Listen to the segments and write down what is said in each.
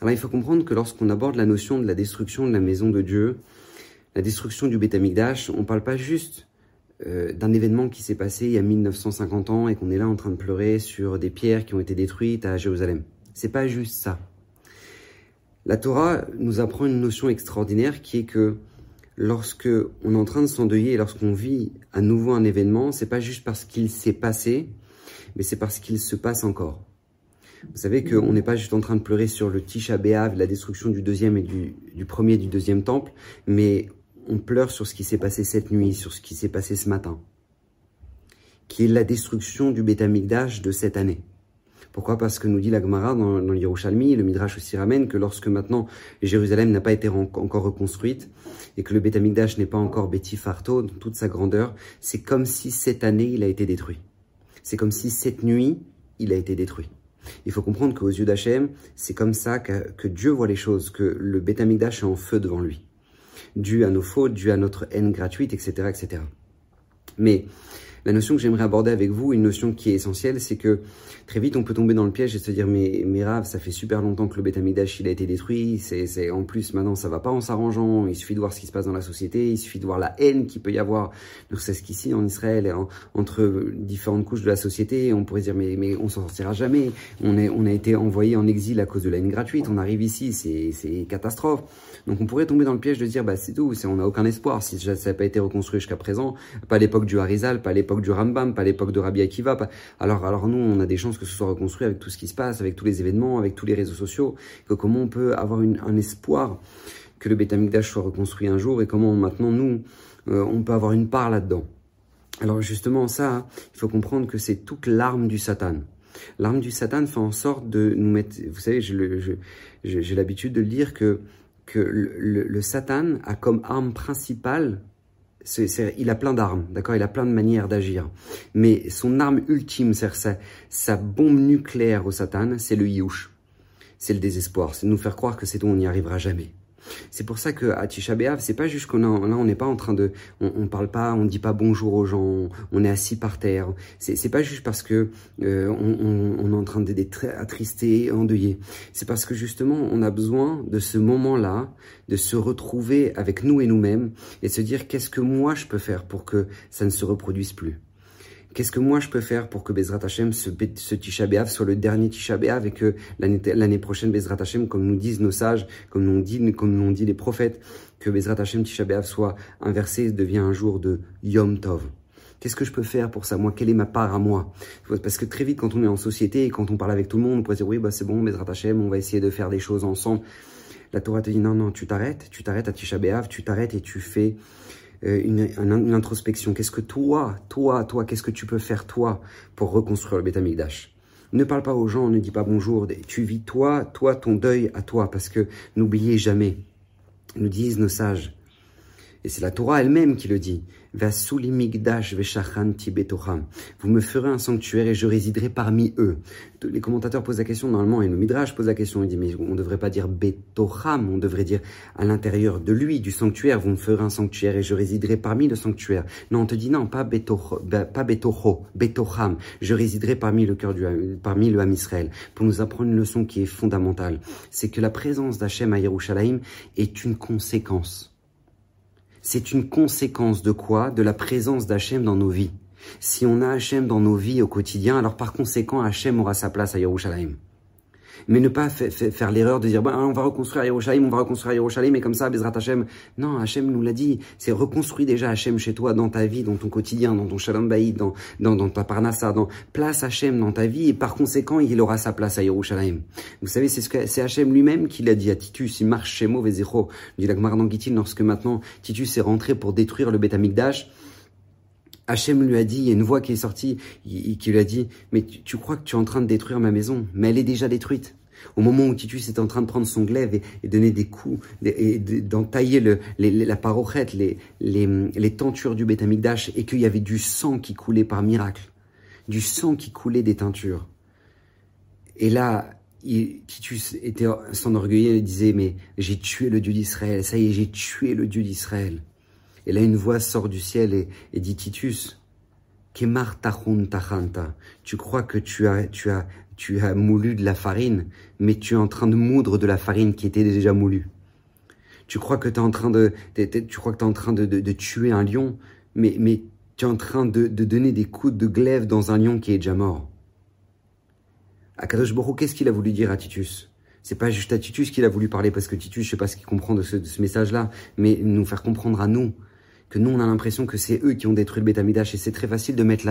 Alors il faut comprendre que lorsqu'on aborde la notion de la destruction de la maison de Dieu, la destruction du Beth on ne parle pas juste euh, d'un événement qui s'est passé il y a 1950 ans et qu'on est là en train de pleurer sur des pierres qui ont été détruites à Jérusalem. C'est pas juste ça. La Torah nous apprend une notion extraordinaire qui est que lorsque on est en train de s'endeuiller et lorsqu'on vit à nouveau un événement, c'est pas juste parce qu'il s'est passé, mais c'est parce qu'il se passe encore. Vous savez qu'on n'est pas juste en train de pleurer sur le Tisha B'Av, la destruction du deuxième et du, premier et du deuxième temple, mais on pleure sur ce qui s'est passé cette nuit, sur ce qui s'est passé ce matin, qui est la destruction du Beth de cette année. Pourquoi? Parce que nous dit la Gemara dans, dans l'Yerushalmi, le Midrash aussi ramène que lorsque maintenant Jérusalem n'a pas été encore reconstruite et que le Beth n'est pas encore Betty Farto dans toute sa grandeur, c'est comme si cette année il a été détruit. C'est comme si cette nuit il a été détruit. Il faut comprendre qu'aux yeux d'Hachem, c'est comme ça que, Dieu voit les choses, que le Beth est en feu devant lui, dû à nos fautes, dû à notre haine gratuite, etc., etc. Mais la notion que j'aimerais aborder avec vous, une notion qui est essentielle, c'est que très vite on peut tomber dans le piège et se dire mais, mais Rav, ça fait super longtemps que le Betamidash il a été détruit, c'est, en plus maintenant ça va pas en s'arrangeant, il suffit de voir ce qui se passe dans la société, il suffit de voir la haine qu'il peut y avoir, c'est ce qu'ici en Israël, entre différentes couches de la société, on pourrait dire mais, mais on s'en sortira jamais, on, est, on a été envoyé en exil à cause de la haine gratuite, on arrive ici, c'est catastrophe. Donc on pourrait tomber dans le piège de dire bah c'est tout, on n'a aucun espoir si ça n'a pas été reconstruit jusqu'à présent, pas l'époque du Harizal, pas l'époque du Rambam, pas l'époque de Rabbi Akiva. Alors alors nous on a des chances que ce soit reconstruit avec tout ce qui se passe, avec tous les événements, avec tous les réseaux sociaux, que comment on peut avoir un espoir que le Beth soit reconstruit un jour et comment maintenant nous euh, on peut avoir une part là-dedans. Alors justement ça, il faut comprendre que c'est toute l'arme du Satan. L'arme du Satan fait en sorte de nous mettre, vous savez, j'ai l'habitude de lire que que le, Satan a comme arme principale, il a plein d'armes, d'accord Il a plein de manières d'agir. Mais son arme ultime, c'est sa, bombe nucléaire au Satan, c'est le Yush. C'est le désespoir. C'est nous faire croire que c'est tout, on n'y arrivera jamais. C'est pour ça que à Tisha c'est pas juste qu'on là, on n'est pas en train de, on, parle pas, on dit pas bonjour aux gens, on est assis par terre. C'est, c'est pas juste parce que euh, on, on, est en train d'être attristé, endeuillé. C'est parce que justement, on a besoin de ce moment-là, de se retrouver avec nous et nous-mêmes et se dire qu'est-ce que moi je peux faire pour que ça ne se reproduise plus. Qu'est-ce que moi je peux faire pour que Bezrat Hashem, ce, ce Tisha soit le dernier Tisha B'Av et que l'année prochaine, Bezrat Hashem, comme nous disent nos sages, comme nous dit, comme nous dit les prophètes, que Bezrat Hashem Tisha soit inversé, devient un jour de Yom Tov. Qu'est-ce que je peux faire pour ça Moi, quelle est ma part à moi? Parce que très vite, quand on est en société et quand on parle avec tout le monde, on peut dire oui, bah c'est bon, Bezrat Hashem, on va essayer de faire des choses ensemble. La Torah te dit non, non, tu t'arrêtes, tu t'arrêtes à Tisha tu t'arrêtes et tu fais une, une, introspection. Qu'est-ce que toi, toi, toi, qu'est-ce que tu peux faire toi pour reconstruire le Betamikdash Ne parle pas aux gens, ne dis pas bonjour. Tu vis toi, toi, ton deuil à toi, parce que n'oubliez jamais, nous disent nos sages, et c'est la Torah elle-même qui le dit. Vous me ferez un sanctuaire et je résiderai parmi eux. Les commentateurs posent la question, normalement, et le Midrash pose la question, il dit, mais on ne devrait pas dire Betocham, on devrait dire à l'intérieur de lui, du sanctuaire, vous me ferez un sanctuaire et je résiderai parmi le sanctuaire. Non, on te dit non, pas Betocho, pas Betocham, je résiderai parmi le cœur du, parmi le Ham Israël. Pour nous apprendre une leçon qui est fondamentale, c'est que la présence d'Hachem à Yerushalayim est une conséquence c'est une conséquence de quoi? De la présence d'Hachem dans nos vies. Si on a Hachem dans nos vies au quotidien, alors par conséquent, Hachem aura sa place à Yerushalayim. Mais ne pas faire l'erreur de dire, bah, on va reconstruire Yerushalayim, on va reconstruire Yerushalayim, et comme ça, Bezrat Hachem. Non, Hachem nous l'a dit. C'est reconstruire déjà Hachem chez toi, dans ta vie, dans ton quotidien, dans ton Shalom Baïd, dans, dans, dans ta Parnassa, dans, place Hachem dans ta vie, et par conséquent, il aura sa place à Yerushalayim. Vous savez, c'est ce que, c'est Hachem lui-même qui l'a dit à Titus, il marche chez Mauvais Zéro. Dit la lorsque maintenant Titus est rentré pour détruire le Beth Hachem lui a dit, il y a une voix qui est sortie, qui lui a dit, mais tu, crois que tu es en train de détruire ma maison, mais elle est déjà détruite. Au moment où Titus était en train de prendre son glaive et, donner des coups, et d'entailler le, la parochette, les, tentures du Betamikdash, et qu'il y avait du sang qui coulait par miracle, du sang qui coulait des teintures. Et là, Titus était s'enorgueillait et disait, mais j'ai tué le Dieu d'Israël, ça y est, j'ai tué le Dieu d'Israël. Et là, une voix sort du ciel et, dit Titus, Kemar tachanta. Tu crois que tu as, tu as, tu as moulu de la farine, mais tu es en train de moudre de la farine qui était déjà moulue. Tu crois que tu es en train de, tuer un lion, mais, tu es en train de, donner des coups de glaive dans un lion qui est déjà mort. Akadosh Baruch qu'est-ce qu'il a voulu dire à Titus? C'est pas juste à Titus qu'il a voulu parler, parce que Titus, je sais pas ce qu'il comprend de ce message-là, mais nous faire comprendre à nous que nous, on a l'impression que c'est eux qui ont détruit le Betamidash et c'est très facile de mettre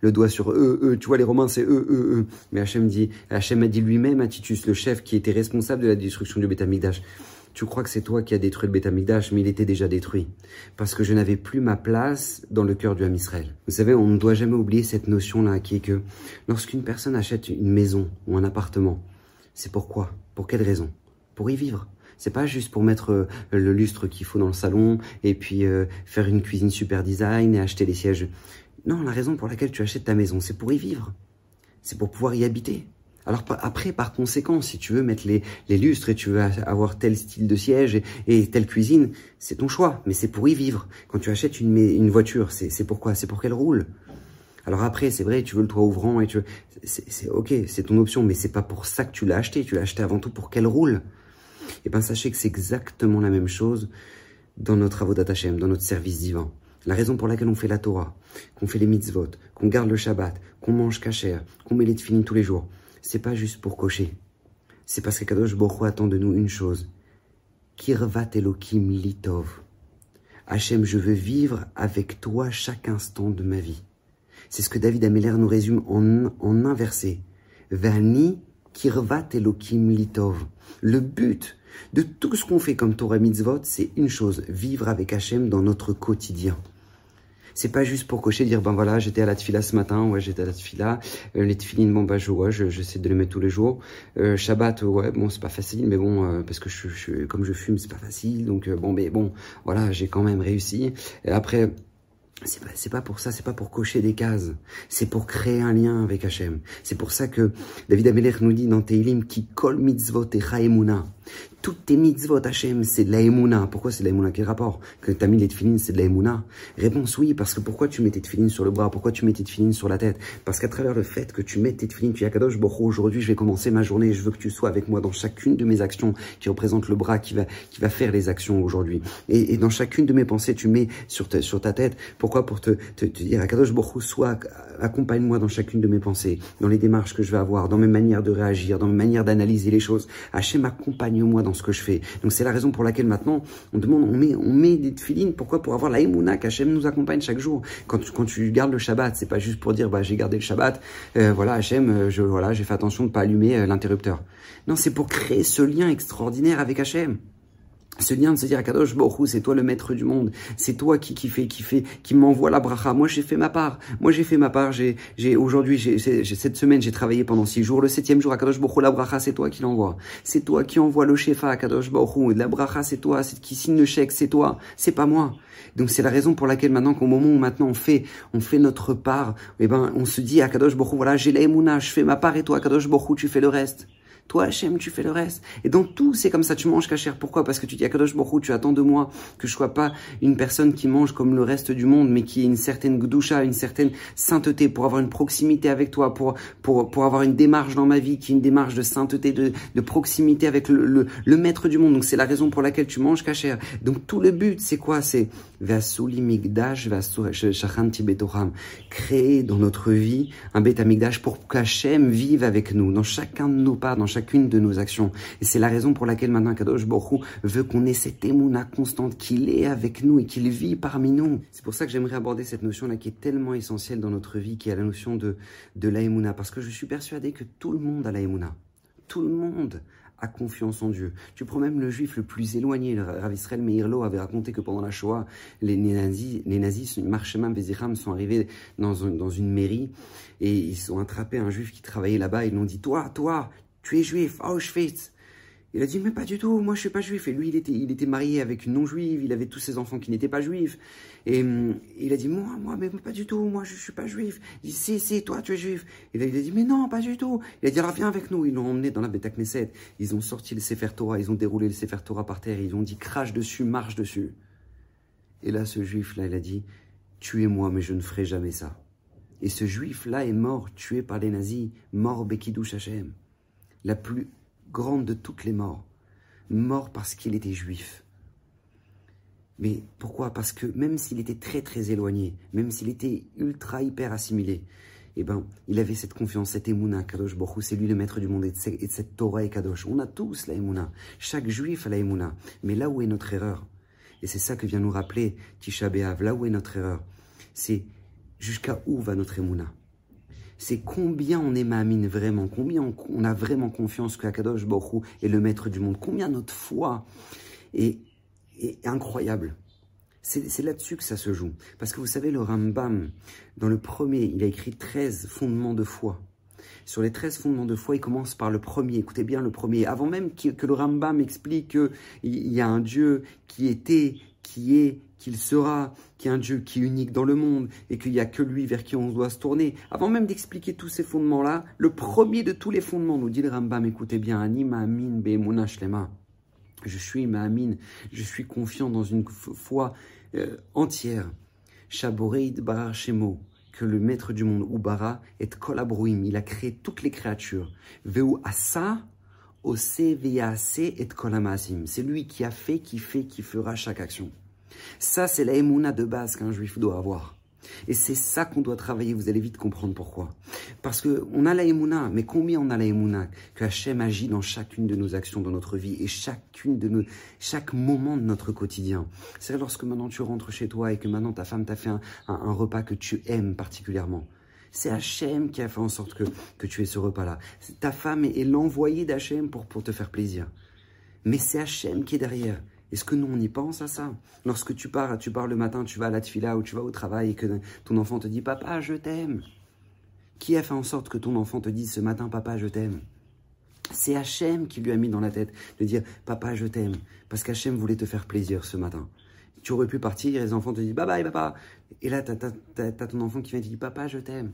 le doigt sur eux, eux. Tu vois, les Romains, c'est eux, eux, eux. Mais Hachem dit, Hachem a dit lui-même à Titus, le chef qui était responsable de la destruction du Betamidash. Tu crois que c'est toi qui as détruit le Betamidash, mais il était déjà détruit. Parce que je n'avais plus ma place dans le cœur du Ham Israël. Vous savez, on ne doit jamais oublier cette notion-là qui est que lorsqu'une personne achète une maison ou un appartement, c'est pourquoi? Pour quelle raison? Pour y vivre. C'est pas juste pour mettre euh, le lustre qu'il faut dans le salon et puis euh, faire une cuisine super design et acheter les sièges. Non, la raison pour laquelle tu achètes ta maison, c'est pour y vivre. C'est pour pouvoir y habiter. Alors après, par conséquent, si tu veux mettre les, lustres et tu veux avoir tel style de siège et, telle cuisine, c'est ton choix, mais c'est pour y vivre. Quand tu achètes une, une voiture, c'est pourquoi C'est pour qu'elle roule. Alors après, c'est vrai, tu veux le toit ouvrant et tu c'est ok, c'est ton option, mais c'est pas pour ça que tu l'as acheté. Tu l'as acheté avant tout pour qu'elle roule. Et eh bien sachez que c'est exactement la même chose dans notre travaux d'Atachem, dans notre service divin. La raison pour laquelle on fait la Torah, qu'on fait les mitzvot, qu'on garde le Shabbat, qu'on mange kasher, qu'on met les tefillin tous les jours, c'est pas juste pour cocher. C'est parce que Kadosh Baruch attend de nous une chose. Kirvat Elohim Litov. Hachem, je veux vivre avec toi chaque instant de ma vie. C'est ce que David Ameller nous résume en, en un verset. Vani Kirvat Elohim Litov. Le but de tout ce qu'on fait comme Torah Mitzvot, c'est une chose, vivre avec Hachem dans notre quotidien. C'est pas juste pour cocher, dire ben voilà, j'étais à la tfila ce matin, ouais, j'étais à la tfila. Euh, les tfilines, bon bah je, ouais, j'essaie de les mettre tous les jours. Euh, Shabbat, ouais, bon c'est pas facile, mais bon euh, parce que je, je, comme je fume, c'est pas facile, donc bon mais bon, voilà, j'ai quand même réussi. Et après, c'est pas, pas pour ça, c'est pas pour cocher des cases. C'est pour créer un lien avec Hachem. C'est pour ça que David Ameler nous dit dans Teilim qui kol mitzvot et toutes tes mitzvot, Hachem, c'est de la emuna. Pourquoi c'est de la emuna Quel rapport? Que t'as mis les tefilines, c'est de la emuna Réponse oui, parce que pourquoi tu mets tes tefilines sur le bras? Pourquoi tu mets tes tefilines sur la tête? Parce qu'à travers le fait que tu mets tes tefilines, tu dis Kadosh Boro, aujourd'hui je vais commencer ma journée, je veux que tu sois avec moi dans chacune de mes actions qui représente le bras qui va, qui va faire les actions aujourd'hui. Et, dans chacune de mes pensées, tu mets sur ta, sur ta tête. Pourquoi? Pour te, te, te dire Kadosh Boro, sois, accompagne-moi dans chacune de mes pensées, dans les démarches que je vais avoir, dans mes manières de réagir, dans mes manières d'analyser les choses. Hachem, accompagne-moi dans ce que je fais. Donc c'est la raison pour laquelle maintenant on demande, on met, on met des tefilines. Pourquoi Pour avoir la émouna qu'Hachem nous accompagne chaque jour. Quand, quand tu gardes le Shabbat, c'est pas juste pour dire bah j'ai gardé le Shabbat, euh, voilà Hachem, euh, je voilà j'ai fait attention de pas allumer euh, l'interrupteur. Non, c'est pour créer ce lien extraordinaire avec Hachem. Ce lien de se dire à Kadosh c'est toi le maître du monde, c'est toi qui, qui fait, qui fait, qui m'envoie la bracha. Moi, j'ai fait ma part. Moi, j'ai fait ma part. J'ai, j'ai aujourd'hui, j'ai, cette semaine, j'ai travaillé pendant six jours. Le septième jour à Kadosh Baruch la bracha, c'est toi qui l'envoie. C'est toi qui envoie le shefa à Kadosh Baruch La bracha, c'est toi. C'est qui signe le chèque, c'est toi. C'est pas moi. Donc c'est la raison pour laquelle maintenant qu'au moment où maintenant on fait, on fait notre part, eh ben, on se dit à Kadosh Baruch voilà, j'ai la je fais ma part et toi, Kadosh Baruch tu fais le reste. Toi, Hachem, tu fais le reste. Et dans tout, c'est comme ça, tu manges cachère. Pourquoi? Parce que tu dis à Kadosh Baruch tu attends de moi que je sois pas une personne qui mange comme le reste du monde, mais qui ait une certaine gdoucha, une certaine sainteté, pour avoir une proximité avec toi, pour, pour, pour avoir une démarche dans ma vie qui est une démarche de sainteté, de, de proximité avec le, le, le maître du monde. Donc c'est la raison pour laquelle tu manges cachère. Donc tout le but, c'est quoi? C'est créer dans notre vie un bête amigdash pour qu'Hachem vive avec nous, dans chacun de nos pas, dans chacun chacune de nos actions. Et c'est la raison pour laquelle maintenant Kadosh Borou veut qu'on ait cette émouna constante, qu'il est avec nous et qu'il vit parmi nous. C'est pour ça que j'aimerais aborder cette notion-là qui est tellement essentielle dans notre vie, qui est la notion de, de la parce que je suis persuadé que tout le monde a la Tout le monde a confiance en Dieu. Tu prends même le juif le plus éloigné, le Rav Israël Meirlo avait raconté que pendant la Shoah, les nazis, les nazis, Marchemin Véziram, sont arrivés dans, dans une mairie et ils ont attrapé un juif qui travaillait là-bas. Ils l'ont dit, toi, toi, tu es juif, Auschwitz. Il a dit, mais pas du tout, moi je suis pas juif. Et lui, il était, il était marié avec une non-juive, il avait tous ses enfants qui n'étaient pas juifs. Et hum, il a dit, moi, moi, mais pas du tout, moi je suis pas juif. Il dit, si, si, toi tu es juif. Et il a dit, mais non, pas du tout. Il a dit, alors viens avec nous. Ils l'ont emmené dans la Beta Knesset. Ils ont sorti le Sefer Torah, ils ont déroulé le Sefer Torah par terre, ils ont dit, crache dessus, marche dessus. Et là, ce juif-là, il a dit, tuez-moi, mais je ne ferai jamais ça. Et ce juif-là est mort, tué par les nazis, mort Bekidouch Hashem. La plus grande de toutes les morts. Mort parce qu'il était juif. Mais pourquoi? Parce que même s'il était très très éloigné, même s'il était ultra hyper assimilé, eh ben, il avait cette confiance, cette émouna, Kadosh Borou, c'est lui le maître du monde et de cette Torah et Kadosh. On a tous la émouna. Chaque juif a la émouna. Mais là où est notre erreur Et c'est ça que vient nous rappeler Tisha B'Av, là où est notre erreur C'est jusqu'à où va notre émouna? C'est combien on est vraiment, combien on, a vraiment confiance que Akadosh est le maître du monde, combien notre foi est incroyable. C'est là-dessus que ça se joue. Parce que vous savez, le Rambam, dans le premier, il a écrit 13 fondements de foi. Sur les 13 fondements de foi, il commence par le premier. Écoutez bien le premier. Avant même que le Rambam explique qu'il y a un Dieu qui était, qui est, qu'il sera, qui est un Dieu qui est unique dans le monde et qu'il n'y a que lui vers qui on doit se tourner. Avant même d'expliquer tous ces fondements-là, le premier de tous les fondements, nous dit le Rambam, écoutez bien, Anima Amin Be'emuna. Je suis Ma'amin, je suis confiant dans une foi euh, entière. Shaboreid Barar Shemo, que le maître du monde, Ubara, est Kolabruim, il a créé toutes les créatures. Veu Asa, Ose et Kolamasim. C'est lui qui a fait, qui fait, qui fera chaque action. Ça, c'est la émouna de base qu'un juif doit avoir. Et c'est ça qu'on doit travailler, vous allez vite comprendre pourquoi. Parce qu'on a la émouna, mais combien on a la Que Hachem agit dans chacune de nos actions, dans notre vie, et chacune de nos, chaque moment de notre quotidien. C'est lorsque maintenant tu rentres chez toi et que maintenant ta femme t'a fait un, repas que tu aimes particulièrement. C'est Hachem qui a fait en sorte que, que tu aies ce repas-là. Ta femme est, l'envoyé d'Hachem pour, pour te faire plaisir. Mais c'est Hachem qui est derrière. Est-ce que nous, on y pense à ça? Lorsque tu pars, tu pars le matin, tu vas à la tfila ou tu vas au travail et que ton enfant te dit « Papa, je t'aime ». Qui a fait en sorte que ton enfant te dise ce matin « Papa, je t'aime » C'est Hachem qui lui a mis dans la tête de dire « Papa, je t'aime » parce qu'Hachem voulait te faire plaisir ce matin. Tu aurais pu partir et les enfants te disent « Bye bye, papa ». Et là, tu as, ton enfant qui vient te dire « Papa, je t'aime ».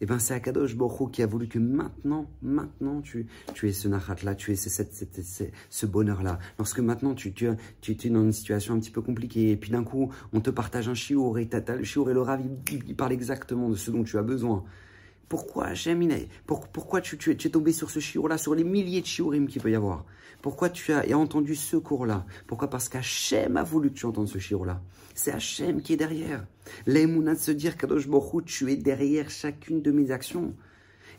Et eh bien, c'est Akadosh Borou qui a voulu que maintenant, maintenant, tu, tu aies ce nachat-là, tu aies ce, ce bonheur-là. Lorsque maintenant, tu, tu, tu, es dans une situation un petit peu compliquée, et puis d'un coup, on te partage un chiour, et le chiour et le ravi, il, parle exactement de ce dont tu as besoin. Pourquoi pour, pourquoi tu, tu, es, tombé sur ce chiour-là, sur les milliers de chiourim qu'il peut y avoir? Pourquoi tu as entendu ce cours-là? Pourquoi? Parce qu'Hachem a voulu que tu entendes ce chiour-là. C'est Hachem qui est derrière. L'aïmouna de se dire, Kadosh Borou, tu es derrière chacune de mes actions.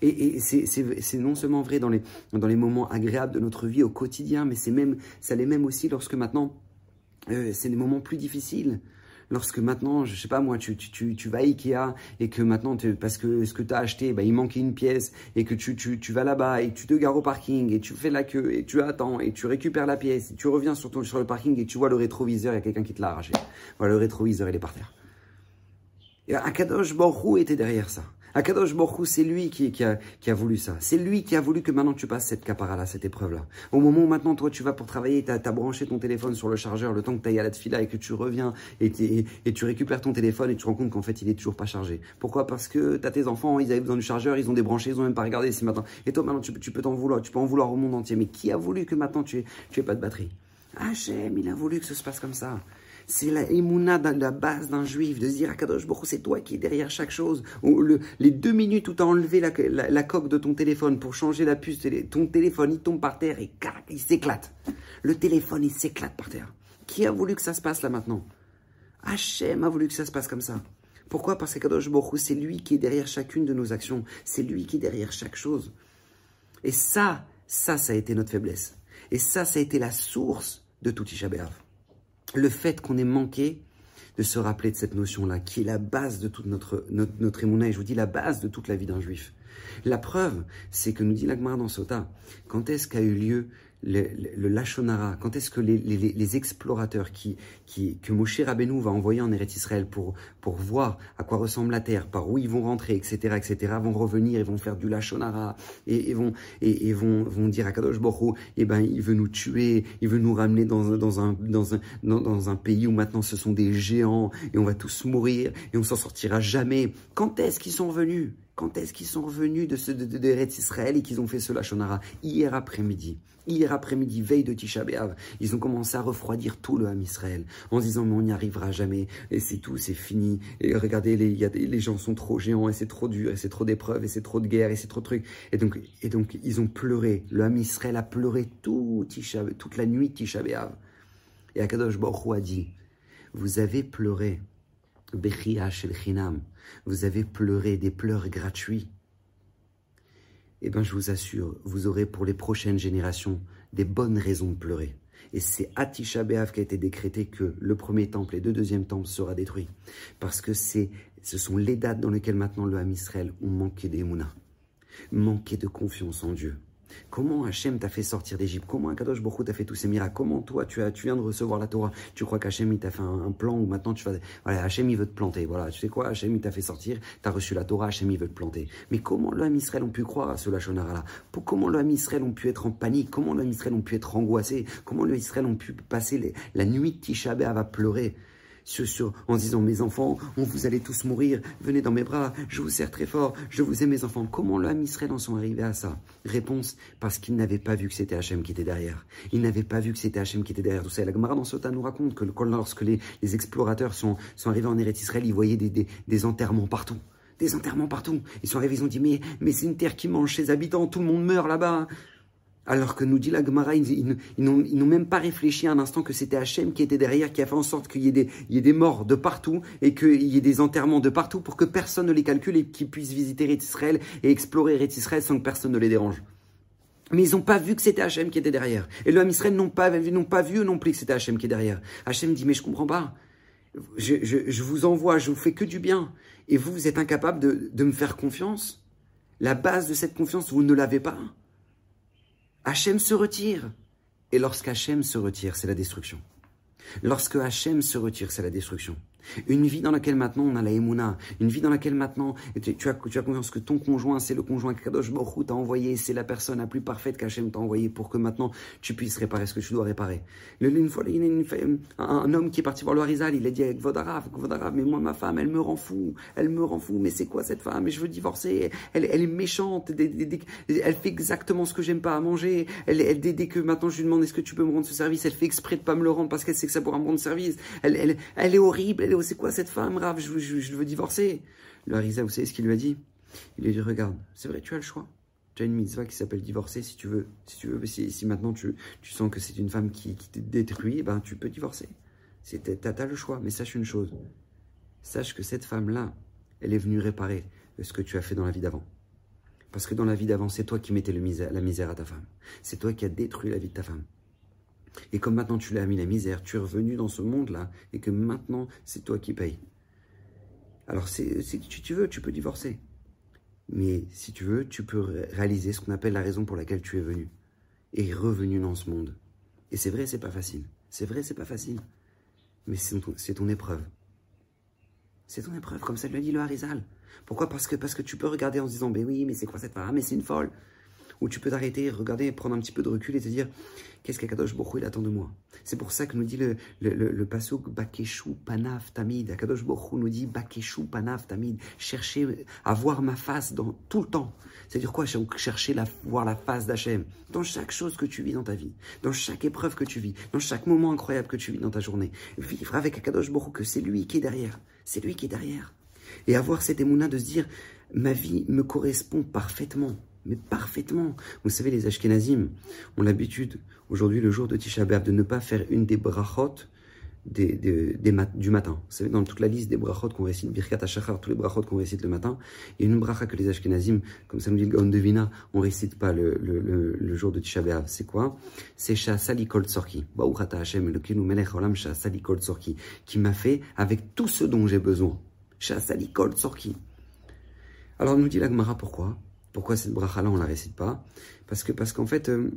Et, c'est non seulement vrai dans les, dans les moments agréables de notre vie au quotidien, mais c'est même, ça l'est même aussi lorsque maintenant, euh, c'est des moments plus difficiles lorsque maintenant, je sais pas moi, tu, tu, tu, vas à Ikea et que maintenant, parce que ce que tu as acheté, bah, il manquait une pièce et que tu, tu, tu vas là-bas et tu te gares au parking et tu fais la queue et tu attends et tu récupères la pièce et tu reviens sur, ton, sur le parking et tu vois le rétroviseur, il y a quelqu'un qui te l'a arraché. Voilà, le rétroviseur, il est par terre. Et Akadosh Borou était derrière ça. Akadosh Borou, c'est lui qui, a, voulu ça. C'est lui qui a voulu que maintenant tu passes cette capara-là, cette épreuve-là. Au moment où maintenant, toi, tu vas pour travailler, tu as, branché ton téléphone sur le chargeur, le temps que tu à la fila et que tu reviens et, tu récupères ton téléphone et tu te rends compte qu'en fait, il est toujours pas chargé. Pourquoi? Parce que tu as tes enfants, ils avaient besoin du chargeur, ils ont débranché, ils ont même pas regardé ce matin. Et toi, maintenant, tu, tu peux t'en vouloir, tu peux en vouloir au monde entier. Mais qui a voulu que maintenant tu aies, tu aies pas de batterie? Hachem, il a voulu que ce se passe comme ça. C'est la de la base d'un juif, de se dire Kadosh Baruch c'est toi qui es derrière chaque chose. les deux minutes où tu as enlevé la, coque de ton téléphone pour changer la puce, ton téléphone il tombe par terre et il s'éclate. Le téléphone il s'éclate par terre. Qui a voulu que ça se passe là maintenant? Hachem a voulu que ça se passe comme ça. Pourquoi? Parce que Kadosh Baruch c'est lui qui est derrière chacune de nos actions. C'est lui qui est derrière chaque chose. Et ça, ça, ça a été notre faiblesse. Et ça, ça a été la source de tout Isha le fait qu'on ait manqué de se rappeler de cette notion-là, qui est la base de toute notre, notre, notre et je vous dis la base de toute la vie d'un juif. La preuve, c'est que nous dit l'Agmara dans Sota, quand est-ce qu'a eu lieu le, le, Lachonara, quand est-ce que les, les, les, explorateurs qui, qui, que Moshe Rabbeinu va envoyer en Eretz Israël pour, pour voir à quoi ressemble la terre, par où ils vont rentrer, etc., etc., vont revenir et vont faire du Lachonara et, et, vont, et, et, vont, vont dire à Kadosh Borou, eh ben, il veut nous tuer, il veut nous ramener dans, dans, un, dans, un, dans, dans un pays où maintenant ce sont des géants et on va tous mourir et on s'en sortira jamais. Quand est-ce qu'ils sont venus? Quand est-ce qu'ils sont revenus de, ce, de, Israël et qu'ils ont fait ce Lachonara Hier après-midi. Hier après-midi, veille de Tisha B'Av, ils ont commencé à refroidir tout le Ham Israël en se disant mais on n'y arrivera jamais et c'est tout, c'est fini. Et regardez, les, y a gens sont trop géants et c'est trop dur et c'est trop d'épreuves et c'est trop de guerre et c'est trop de trucs. Et donc, ils ont pleuré. Le Ham Israël a pleuré tout Tisha, toute la nuit Tisha B'Av. Et Akadosh Baruch a dit vous avez pleuré vous avez pleuré des pleurs gratuits. Eh bien, je vous assure, vous aurez pour les prochaines générations des bonnes raisons de pleurer. Et c'est à Tisha qui a été décrété que le premier temple et le deuxième temple sera détruit. Parce que c'est, ce sont les dates dans lesquelles maintenant le Ham Israël ont manqué d'émouna, manqué de confiance en Dieu. Comment Hachem t'a fait sortir d'Égypte? Comment Akadosh Baruch t'a fait tous ces miracles? Comment toi, tu, as, tu viens de recevoir la Torah? Tu crois qu'Hachem, il t'a fait un, plan où maintenant tu vas... Voilà, Hachem, il veut te planter. Voilà, tu sais quoi? Hachem, il t'a fait sortir, t'as reçu la Torah, Hachem, il veut te planter. Mais comment l'homme Israël ont pu croire à ce Lachonara-là? Comment l'homme Israël ont pu être en panique? Comment l'homme Israël ont pu être angoissé? Comment l'homme Israël ont pu passer la nuit de Tisha à pleurer? Sur, en disant mes enfants, on vous allez tous mourir, venez dans mes bras, je vous serre très fort, je vous aime mes enfants. Comment l'homme Israël en sont arrivés à ça? Réponse, parce qu'ils n'avaient pas vu que c'était Hachem qui était derrière. Ils n'avaient pas vu que c'était Hachem qui était derrière tout ça. la Gemara dans Sota nous raconte que lorsque les, explorateurs sont, arrivés en Eretz Israël, ils voyaient des, enterrements partout des enterrements partout. Ils sont arrivés, ils ont dit, mais c'est une terre qui mange ses habitants, tout le monde meurt là-bas. Alors que nous dit la Gemara, ils, n'ont même pas réfléchi un instant que c'était Hachem qui était derrière, qui a fait en sorte qu'il y, ait des morts de partout et qu'il y ait des enterrements de partout pour que personne ne les calcule et qu'ils puissent visiter Israël et explorer Eretz Israël sans que personne ne les dérange. Mais ils n'ont pas vu que c'était Hachem qui était derrière. Et l'homme Israël n'ont pas, pas vu non plus que c'était Hachem qui est derrière. Hachem dit, mais je comprends pas. Je, vous envoie, je vous fais que du bien. Et vous, vous êtes incapable de me faire confiance. La base de cette confiance, vous ne l'avez pas. Hachem se retire. Et lorsqu'Hachem se retire, c'est la destruction. Lorsque Hachem se retire, c'est la destruction. Une vie dans laquelle maintenant on a la émouna, une vie dans laquelle maintenant tu, as, confiance que ton conjoint, c'est le conjoint que Kadosh Baruch t'a envoyé, c'est la personne la plus parfaite qu'Hachem t'a envoyé pour que maintenant tu puisses réparer ce que tu dois réparer. Une fois, il y a une, un, homme qui est parti voir le Harizal, il a dit avec Vodarav, Vodarav, mais moi ma femme, elle me rend fou, elle me rend fou, mais c'est quoi cette femme, et je veux divorcer, elle, est méchante, elle fait exactement ce que j'aime pas à manger, elle, elle, dès, que maintenant je lui demande est-ce que tu peux me rendre ce service, elle fait exprès de pas me le rendre parce qu'elle sait que ça pourra me rendre service, elle, elle est horrible, c'est quoi cette femme, Rav, je, je, veux divorcer. Le Harisa, vous savez ce qu'il lui a dit? Il lui a dit, regarde, c'est vrai, tu as le choix. Tu as une mitzvah qui s'appelle divorcer si tu veux. Si tu veux, si, maintenant tu, sens que c'est une femme qui, qui te détruit, ben tu peux divorcer. Tu as, le choix, mais sache une chose. Sache que cette femme-là, elle est venue réparer ce que tu as fait dans la vie d'avant. Parce que dans la vie d'avant, c'est toi qui mettais la misère à ta femme. C'est toi qui as détruit la vie de ta femme. Et comme maintenant tu l'as mis la misère, tu es revenu dans ce monde-là, et que maintenant c'est toi qui payes. Alors si tu veux, tu peux divorcer. Mais si tu veux, tu peux réaliser ce qu'on appelle la raison pour laquelle tu es venu. Et revenu dans ce monde. Et c'est vrai, c'est pas facile. C'est vrai, c'est pas facile. Mais c'est ton, épreuve. C'est ton épreuve, comme ça lui a dit le Harizal. Pourquoi? Parce que, parce que tu peux regarder en se disant, ben oui, mais c'est quoi cette femme? Mais c'est une folle où tu peux t'arrêter, regarder, prendre un petit peu de recul et te dire qu'est-ce qu'Akadosh Bokhu il attend de moi? C'est pour ça que nous dit le, le, le, pasuk Bakeshu Panav Tamid. Akadosh Bokhu nous dit Bakeshu Panav Tamid. Chercher à voir ma face dans tout le temps. C'est-à-dire quoi? Chercher à voir la face d'Hachem dans chaque chose que tu vis dans ta vie, dans chaque épreuve que tu vis, dans chaque moment incroyable que tu vis dans ta journée. Vivre avec Akadosh Bokhu que c'est lui qui est derrière. C'est lui qui est derrière. Et avoir cette émouna de se dire ma vie me correspond parfaitement mais parfaitement. Vous savez, les Ashkenazim ont l'habitude, aujourd'hui, le jour de Tisha B'Av, de ne pas faire une des brachot des, du matin. Vous savez, dans toute la liste des brachot qu'on récite, Birkat HaShachar, tous les brachot qu'on récite le matin, il y a une bracha que les Ashkenazim, comme ça nous dit le Gaon de Vina, on récite pas le, le, jour de Tisha B'Av. C'est quoi? C'est Shah Salikol Tzorki. Hashem, Melech Olam. Qui m'a fait avec tout ce dont j'ai besoin. Shah Salikol Tzorki. Alors nous dit la Gemara pourquoi? Pourquoi cette bracha-là, on la récite pas? Parce que parce fait, euh,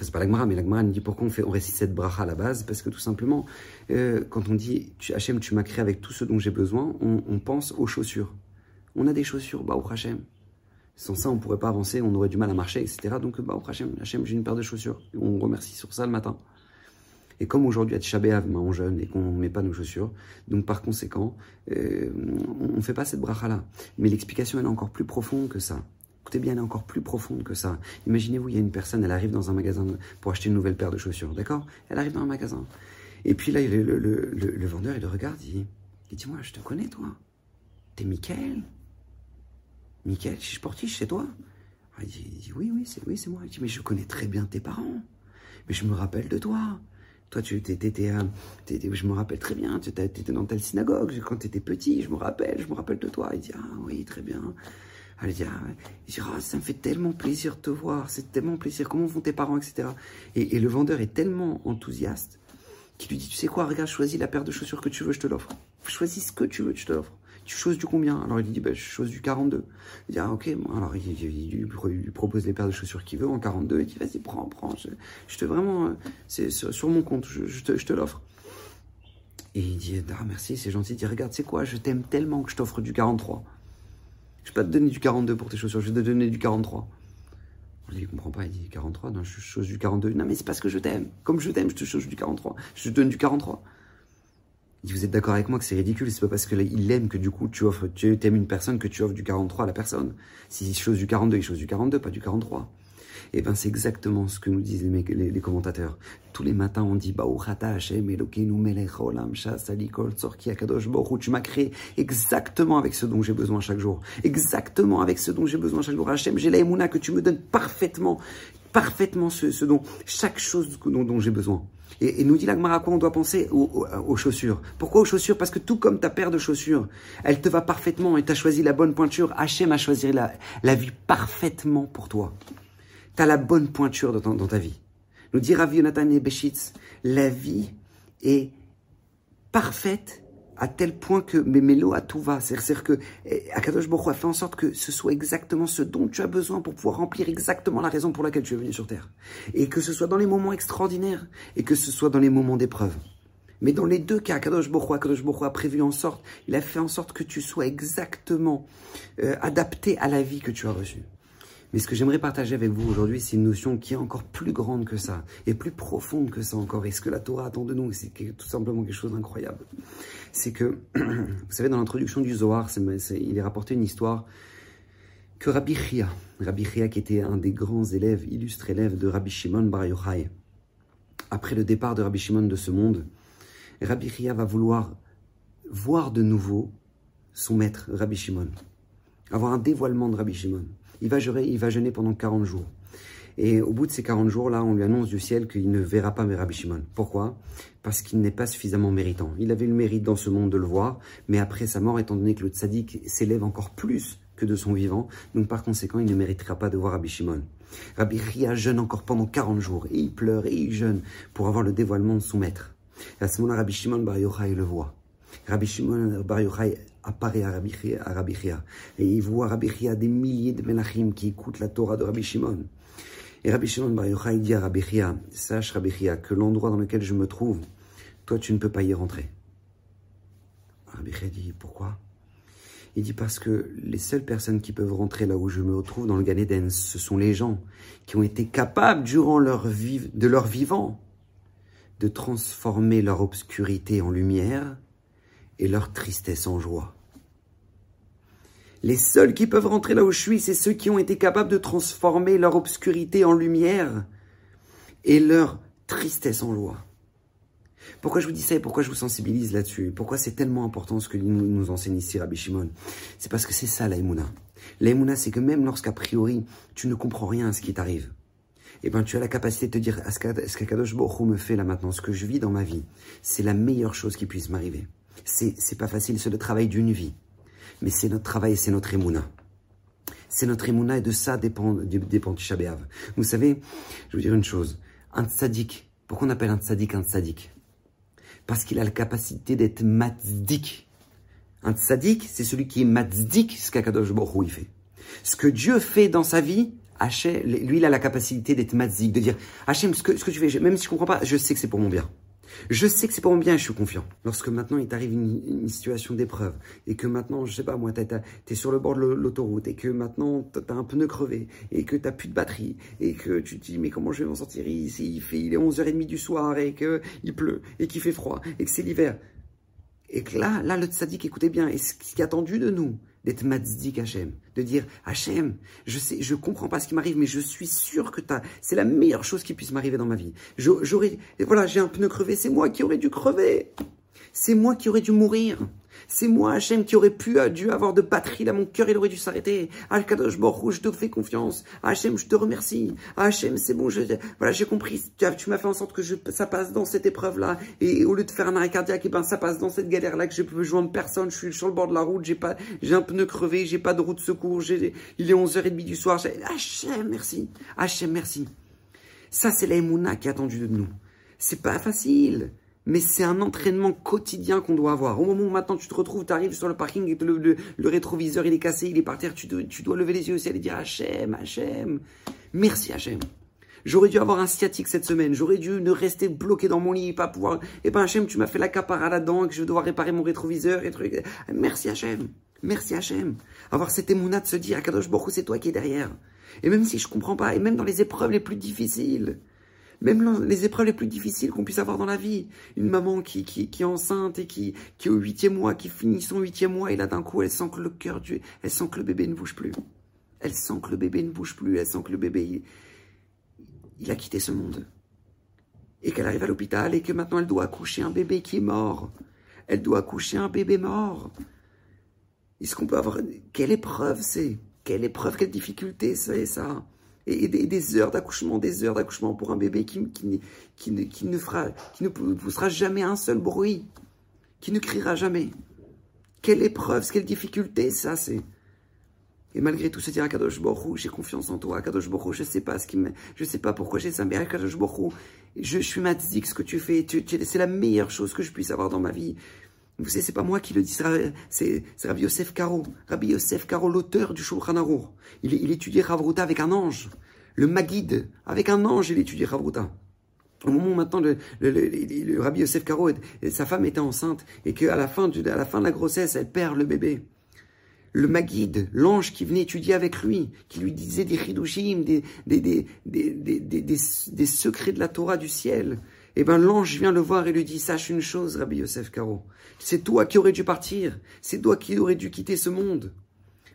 c'est pas la Gemara, mais la Gemara nous dit pourquoi on, fait, on récite cette bracha à la base? Parce que tout simplement, euh, quand on dit tu, Hachem, tu m'as créé avec tout ce dont j'ai besoin, on, pense aux chaussures. On a des chaussures, bah au Hachem. Sans ça, on pourrait pas avancer, on aurait du mal à marcher, etc. Donc, bah au Hachem, Hachem j'ai une paire de chaussures. On remercie sur ça le matin. Et comme aujourd'hui à Tchabéav, on jeûne et qu'on ne met pas nos chaussures, donc par conséquent, euh, on ne fait pas cette bracha-là. Mais l'explication, elle est encore plus profonde que ça. Écoutez bien, elle est encore plus profonde que ça. Imaginez-vous, il y a une personne, elle arrive dans un magasin pour acheter une nouvelle paire de chaussures, d'accord? Elle arrive dans un magasin. Et puis là, le, vendeur, il le regarde, il dit, moi, je te connais, toi. T'es Michael? Michael, je suis sportif chez toi ah, il dit, oui, oui, c'est oui, moi. Il dit, mais je connais très bien tes parents. Mais je me rappelle de toi. Toi, tu étais, je me rappelle très bien, tu étais dans telle synagogue quand tu étais petit, je me rappelle, je me rappelle de toi. Il dit, ah oui, très bien. Elle dit, ah, ça me fait tellement plaisir de te voir, c'est tellement plaisir, comment vont tes parents, etc. Et, le vendeur est tellement enthousiaste qu'il lui dit, tu sais quoi, regarde, choisis la paire de chaussures que tu veux, je te l'offre. Choisis ce que tu veux, je te l'offre tu choses du combien? Alors il dit, bah, je chose du 42. Il dit, ah ok, alors il, lui propose les paires de chaussures qu'il veut en 42. Il dit, vas-y, prends, prends, je, te vraiment, euh, c'est sur, mon compte, je, te, je te l'offre. Et il dit, ah merci, c'est gentil. Il dit, regarde, c'est quoi, je t'aime tellement que je t'offre du 43. Je vais pas te donner du 42 pour tes chaussures, je vais te donner du 43. Il ne comprend pas, il dit 43, non, je chose du 42. Non, mais c'est parce que je t'aime. Comme je t'aime, je te chose du 43. Je te donne du 43 vous êtes d'accord avec moi que c'est ridicule, c'est pas parce qu'il aime que du coup tu offres, tu aimes une personne que tu offres du 43 à la personne. Si chose du 42, il chose du 42, pas du 43. Et eh ben c'est exactement ce que nous disent les, commentateurs. Tous les matins on dit tu m'as créé exactement avec ce dont j'ai besoin chaque jour. Exactement avec ce dont j'ai besoin chaque jour. Hachem, j'ai la que tu me donnes parfaitement, parfaitement ce, dont, chaque chose dont, dont j'ai besoin. Et, nous dit l'Agmara quoi on doit penser? Aux, chaussures. Pourquoi aux chaussures? Parce que tout comme ta paire de chaussures, elle te va parfaitement et tu as choisi la bonne pointure, Hachem a choisi la, la vie parfaitement pour toi. Tu as la bonne pointure dans, dans ta vie. Nous dit Rav Yonatan et Beshitz, la vie est parfaite à tel point que mélo à tout va. C'est-à-dire que eh, Akadosh Baruch a fait en sorte que ce soit exactement ce dont tu as besoin pour pouvoir remplir exactement la raison pour laquelle tu es venu sur Terre. Et que ce soit dans les moments extraordinaires et que ce soit dans les moments d'épreuve. Mais dans les deux cas, Akadosh Baruch Akadosh Baruch a prévu en sorte, il a fait en sorte que tu sois exactement euh, adapté à la vie que tu as reçue. Mais ce que j'aimerais partager avec vous aujourd'hui, c'est une notion qui est encore plus grande que ça, et plus profonde que ça encore. Et ce que la Torah attend de nous, c'est tout simplement quelque chose d'incroyable. C'est que, vous savez, dans l'introduction du Zohar, il est rapporté une histoire que Rabbi Chia, Rabbi Chia qui était un des grands élèves, illustres élèves de Rabbi Shimon Bar Yochai, après le départ de Rabbi Shimon de ce monde, Rabbi Chia va vouloir voir de nouveau son maître, Rabbi Shimon, avoir un dévoilement de Rabbi Shimon il va, jeûner, il va jeûner pendant 40 jours. Et au bout de ces 40 jours-là, on lui annonce du ciel qu'il ne verra pas Rabbi Shimon. Pourquoi? Parce qu'il n'est pas suffisamment méritant. Il avait le mérite dans ce monde de le voir, mais après sa mort, étant donné que le tzaddik s'élève encore plus que de son vivant, donc par conséquent, il ne méritera pas de voir Rabbi Shimon. Rabbi Ria jeûne encore pendant 40 jours, et il pleure, et il jeûne pour avoir le dévoilement de son maître. Et à ce moment-là, Rabbi Shimon Bar le voit. Rabbi Shimon Bar apparaît à Rabbi Chia. Et il voit Rabbi Chia des milliers de Melachim qui écoutent la Torah de Rabbi Shimon. Et Rabbi Shimon Bar Yochai dit à Rabbi Chia, sache Rabbi Chia que l'endroit dans lequel je me trouve, toi tu ne peux pas y rentrer. Rabbi Chia dit, pourquoi? Il dit parce que les seules personnes qui peuvent rentrer là où je me trouve dans le Gan Eden, ce sont les gens qui ont été capables durant leur vie, de leur vivant de transformer leur obscurité en lumière et leur tristesse en joie. Les seuls qui peuvent rentrer là où je suis, c'est ceux qui ont été capables de transformer leur obscurité en lumière et leur tristesse en joie. Pourquoi je vous dis ça et pourquoi je vous sensibilise là-dessus? Pourquoi c'est tellement important ce que nous, enseigne ici Rabbi Shimon? C'est parce que c'est ça l'aïmouna. L'aïmouna, c'est que même lorsqu'a priori, tu ne comprends rien à ce qui t'arrive, eh ben, tu as la capacité de te dire, ce qu'Akadosh Baruch me fait là maintenant, ce que je vis dans ma vie, c'est la meilleure chose qui puisse m'arriver. C'est pas facile, c'est le travail d'une vie. Mais c'est notre travail c'est notre émouna. C'est notre émouna et de ça dépend, dépend. Vous savez, je vous dire une chose. Un tzaddik, pourquoi on appelle un tzaddik un tzaddik Parce qu'il a la capacité d'être matzdik. Un tzaddik, c'est celui qui est matzdik, ce qu'Akadosh Baruch fait. Ce que Dieu fait dans sa vie, Hachem, lui, il a la capacité d'être matzdik, de dire Hachem, ce que, ce tu fais, même si je comprends pas, je sais que c'est pour mon bien. Je sais que c'est pour mon bien je suis confiant. Lorsque maintenant il t'arrive une, situation d'épreuve et que maintenant, je sais pas moi, tu es sur le bord de l'autoroute et que maintenant tu as un pneu crevé et que tu plus de batterie et que tu te dis mais comment je vais m'en sortir? Ici il, fait, il est 11h30 du soir et qu'il pleut et qu'il fait froid et que c'est l'hiver. Et que là, là, le tzaddik, écoutez bien, et ce qui est attendu de nous, d'être matzdik Hachem, de dire Hachem, je sais, je comprends pas ce qui m'arrive, mais je suis sûr que c'est la meilleure chose qui puisse m'arriver dans ma vie. J'aurais, voilà, j'ai un pneu crevé, c'est moi qui aurais dû crever, c'est moi qui aurais dû mourir. C'est moi, Hachem, qui aurait pu, dû avoir de batterie là, mon cœur, il aurait dû s'arrêter. Al-Kadosh je te fais confiance. Hachem, je te remercie. Hachem, c'est bon, je, voilà, j'ai compris. Tu, m'as fait en sorte que je, ça passe dans cette épreuve-là. Et au lieu de faire un arrêt cardiaque, et ben, ça passe dans cette galère-là que je peux joindre personne. Je suis sur le bord de la route, j'ai pas, j'ai un pneu crevé, j'ai pas de route de secours, il est 11h30 du soir. Hachem, merci. Hachem, merci. Ça, c'est la qui est attendue de nous. C'est pas facile mais c'est un entraînement quotidien qu'on doit avoir. Au moment où maintenant tu te retrouves, tu arrives sur le parking et le, rétroviseur il est cassé, il est par terre, tu, dois lever les yeux au ciel et dire Hachem, Hachem, merci Hachem. J'aurais dû avoir un sciatique cette semaine, j'aurais dû ne rester bloqué dans mon lit, pas pouvoir. Eh ben Hachem, tu m'as fait la capara là-dedans, que je dois réparer mon rétroviseur et truc. Merci Hachem, merci Hachem. Avoir cette émouna de se dire Akadosh Baruch c'est toi qui es derrière. Et même si je comprends pas, et même dans les épreuves les plus difficiles, même les épreuves les plus difficiles qu'on puisse avoir dans la vie. Une maman qui, qui, est enceinte et qui, qui est au huitième mois, qui finit son huitième mois, et là d'un coup, elle sent que le cœur, elle sent que le bébé ne bouge plus. Elle sent que le bébé ne bouge plus, elle sent que le bébé, il, a quitté ce monde. Et qu'elle arrive à l'hôpital et que maintenant elle doit accoucher un bébé qui est mort. Elle doit accoucher un bébé mort. Est-ce qu'on peut avoir... Quelle épreuve c'est? Quelle épreuve, quelle difficulté c'est ça? Et, des, heures d'accouchement, des heures d'accouchement pour un bébé qui, qui, qui, qui, ne fera, qui ne poussera jamais un seul bruit, qui ne criera jamais. Quelle épreuve, quelle difficulté ça c'est. Et malgré tout, se dire à Kadosh Borou, j'ai confiance en toi, Kadosh Borou, je sais pas ce qui me, je sais pas pourquoi j'ai ça, mais Kadosh Borou, je, je suis matzik, ce que tu fais, c'est la meilleure chose que je puisse avoir dans ma vie. Vous savez, c'est pas moi qui le dis, c'est Rabbi Yosef Karo. Rabbi Yosef Karo, l'auteur du Shulchan Arour. Il, étudiait Ravruta avec un ange. Le Magid, avec un ange, il étudiait Ravruta. Au moment où maintenant le, Rabbi Yosef Karo, sa femme était enceinte et qu'à la, fin de, la fin de la grossesse, elle perd le bébé. Le Magid, l'ange qui venait étudier avec lui, qui lui disait des chidushim, des secrets de la Torah du ciel, eh ben l'ange vient le voir et lui dit sache une chose, Rabbi Yosef Karo, c'est toi qui aurais dû partir, c'est toi qui aurais dû quitter ce monde.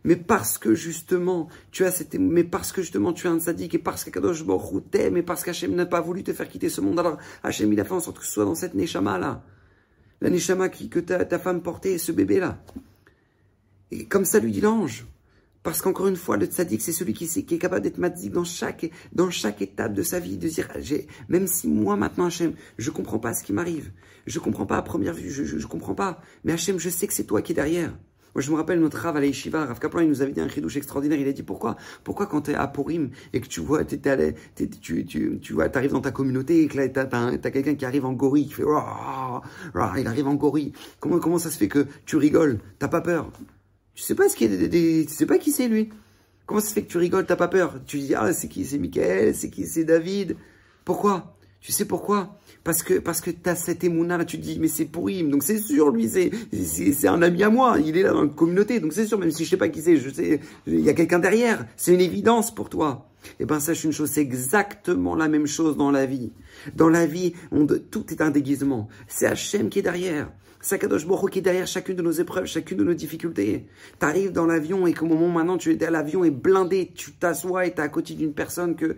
Mais parce que justement tu as cette, mais parce que justement tu es un sadique et parce qu'Akadosh Baruch t'aime et parce qu'Hachem n'a pas voulu te faire quitter ce monde, alors Hachem il a fait en sorte que ce soit dans cette neshama là, la neshama qui, que ta, ta femme portait, ce bébé là. Et comme ça lui dit l'ange. Parce qu'encore une fois, le tzaddik, c'est celui qui, est capable d'être matzik dans chaque, étape de sa vie, de dire, même si moi, maintenant, Hachem, je comprends pas ce qui m'arrive, je comprends pas à première vue, je, je, comprends pas, mais Hachem, je sais que c'est toi qui es derrière. Moi, je me rappelle notre Rav à l'Aïshiva, Rav Kaplan, il nous avait dit un chidouche extraordinaire. Il a dit pourquoi, pourquoi quand tu es à Purim et que tu vois, tu, tu, tu, arrives dans ta communauté et que là, tu as, quelqu'un qui arrive en gorille, qui fait, il arrive en gorille. Comment, comment ça se fait que tu rigoles? T'as pas peur? Tu sais pas ce qu'il des, tu sais pas qui c'est lui? Comment ça se fait que tu rigoles, t'as pas peur? Tu dis ah c'est qui? C'est Michael, c'est qui? C'est David? Pourquoi? Tu sais pourquoi? Parce que parce que t'as cet émouna là, tu te dis mais c'est pourri, donc c'est sûr lui c'est c'est un ami à moi, il est là dans la communauté, donc c'est sûr même si je sais pas qui c'est, je sais il y a quelqu'un derrière, c'est une évidence pour toi. Eh ben sache une chose, c'est exactement la même chose dans la vie. Dans la vie, on tout est un déguisement. C'est Hachem qui est derrière. Sakadosh Baruch qui est derrière chacune de nos épreuves, chacune de nos difficultés. Tu arrives dans l'avion et qu'au moment maintenant tu es à l'avion est blindé, tu t'assois et tu es à côté d'une personne que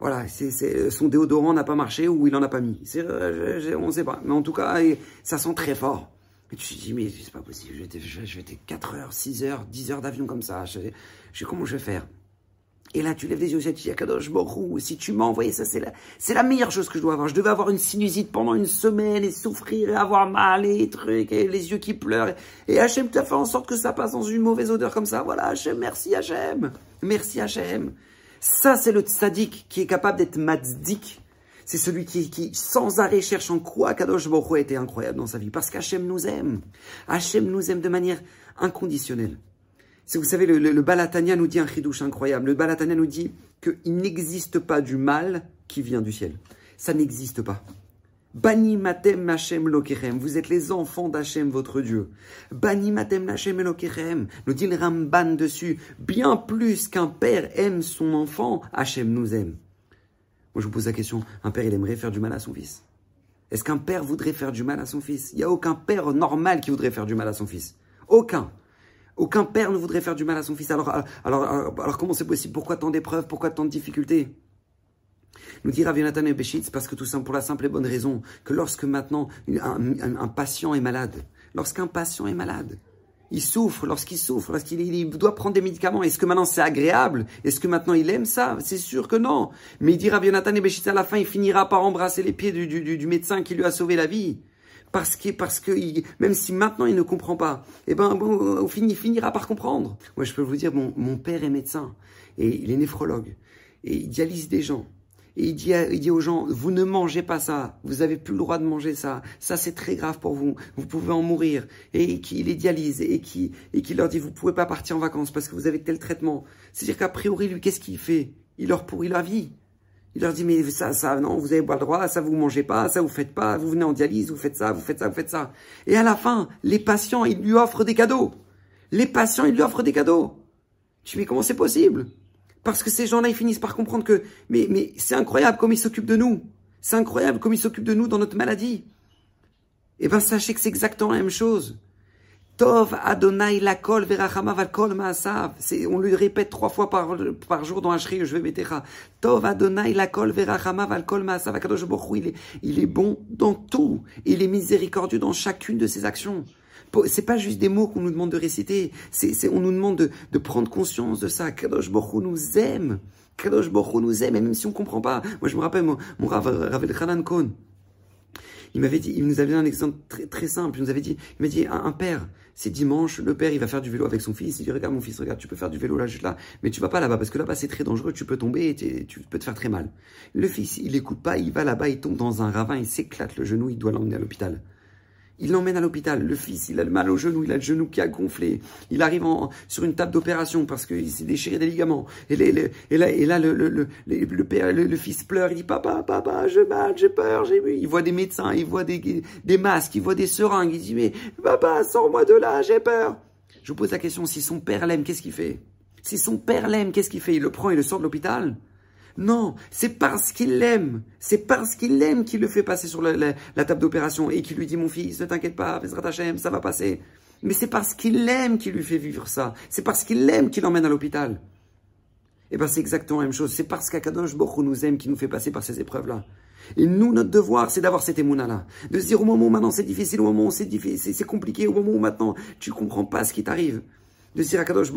voilà, son déodorant n'a pas marché ou il en a pas mis. Euh, on ne sait pas. Mais en tout cas, ça sent très fort. Et tu te dis, mais c'est pas possible, je vais, être 4 heures, 6 heures, 10 heures d'avion comme ça. Je, je, comment je vais faire? Et là, tu lèves les yeux tu dis, Kadosh Borou, si tu m'as envoyé ça, c'est la, c'est la meilleure chose que je dois avoir. Je devais avoir une sinusite pendant une semaine et souffrir et avoir mal et trucs et les yeux qui pleurent. Et Hachem t'a fait en sorte que ça passe dans une mauvaise odeur comme ça. Voilà, Hachem, merci Hachem. Merci Hachem. Ça, c'est le tzaddik qui est capable d'être matzdik. C'est celui qui, qui, sans arrêt, cherche en quoi Kadosh Borou a été incroyable dans sa vie. Parce qu'Hachem nous aime. Hachem nous aime de manière inconditionnelle. Vous savez, le, Balatania nous dit un chidouche incroyable. Le Balatania nous dit qu'il n'existe pas du mal qui vient du ciel. Ça n'existe pas. Bani matem Hashem lokerem. Vous êtes les enfants d'Hachem, votre Dieu. Bani matem Hashem lokerem. Nous dit le Ramban dessus. Bien plus qu'un père aime son enfant, Hachem nous aime. Moi, je vous pose la question. Un père, il aimerait faire du mal à son fils? Est-ce qu'un père voudrait faire du mal à son fils? Il n'y a aucun père normal qui voudrait faire du mal à son fils. Aucun. Aucun père ne voudrait faire du mal à son fils. Alors, alors, alors, comment c'est possible? Pourquoi tant d'épreuves? Pourquoi tant de difficultés? Nous dit Rav Yonatan Beshitz parce que tout ça pour la simple et bonne raison que lorsque maintenant un, patient est malade, lorsqu'un patient est malade, il souffre, lorsqu'il souffre, lorsqu'il doit prendre des médicaments, est-ce que maintenant c'est agréable? Est-ce que maintenant il aime ça? C'est sûr que non. Mais il dit Rav Yonatan Beshitz à la fin, il finira par embrasser les pieds du médecin qui lui a sauvé la vie parce que, parce que même si maintenant il ne comprend pas, eh ben bon, il finira par comprendre. Moi, je peux vous dire, mon, mon père est médecin et il est néphrologue et il dialyse des gens. Et il dit, il dit aux gens, vous ne mangez pas ça, vous avez plus le droit de manger ça, ça c'est très grave pour vous, vous pouvez en mourir. Et qui les dialyse et qui, et qui leur dit, vous pouvez pas partir en vacances parce que vous avez tel traitement. C'est-à-dire qu'à priori, lui, qu'est-ce qu'il fait? Il leur pourrit la vie. Il leur dit, mais ça, ça, non, vous avez pas le droit, ça vous mangez pas, ça vous faites pas, vous venez en dialyse, vous faites ça, vous faites ça, vous faites ça. Et à la fin, les patients, ils lui offrent des cadeaux. Les patients, ils lui offrent des cadeaux. Tu dis, mais comment c'est possible? Parce que ces gens-là, ils finissent par comprendre que, mais, mais c'est incroyable comme ils s'occupent de nous. C'est incroyable comme ils s'occupent de nous dans notre maladie. Eh ben, sachez que c'est exactement la même chose. Tov Adonai lakol verachamav kol maasav. On lui répète trois fois par, jour dans Ashri, je vais mettre Tov Adonai lakol verachamav kol maasav. Akadosh il est, il est bon dans tout. Il est miséricordieux dans chacune de ses actions. C'est pas juste des mots qu'on nous demande de réciter. C'est, on nous demande de, de, prendre conscience de ça. Kadosh Baruch nous aime. Kadosh Baruch nous aime, et même si on comprend pas. Moi, je me rappelle, mon, mon Rav, Rav Kohn, il m'avait dit, il nous avait un exemple très, très simple. Il nous avait dit, il m'a dit, un, père, c'est dimanche, le père, il va faire du vélo avec son fils. Il dit, regarde mon fils, regarde, tu peux faire du vélo là, juste là, mais tu vas pas là-bas parce que là-bas c'est très dangereux, tu peux tomber tu peux te faire très mal. Le fils, il écoute pas, il va là-bas, il tombe dans un ravin, il s'éclate le genou, il doit l'emmener à l'hôpital. Il l'emmène à l'hôpital. Le fils, il a le mal au genou, il a le genou qui a gonflé. Il arrive sur une table d'opération parce qu'il s'est déchiré des ligaments. Et, là, et là le, le, père, le, fils pleure. Il dit Papa, papa, je mal, j'ai peur, j'ai Il voit des médecins, il voit des, des masques, il voit des seringues. Il dit Mais papa, sors-moi de là, j'ai peur. Je vous pose la question si son père l'aime, qu'est-ce qu'il fait? Si son père l'aime, qu'est-ce qu'il fait? Il le prend et le sort de l'hôpital non, c'est parce qu'il l'aime. C'est parce qu'il l'aime qu'il le fait passer sur la, table d'opération et qu'il lui dit Mon fils, ne t'inquiète pas, ça va passer. Mais c'est parce qu'il l'aime qu'il lui fait vivre ça. C'est parce qu'il l'aime qu'il l'emmène à l'hôpital. Et eh bien, c'est exactement la même chose. C'est parce qu'Akadosh Bokhu nous aime qu'il nous fait passer par ces épreuves-là. Et nous, notre devoir, c'est d'avoir cette émouna-là. De se dire au moment où maintenant c'est difficile, au moment où c'est difficile, c'est compliqué, au moment où maintenant tu comprends pas ce qui t'arrive. De se dire à Kadosh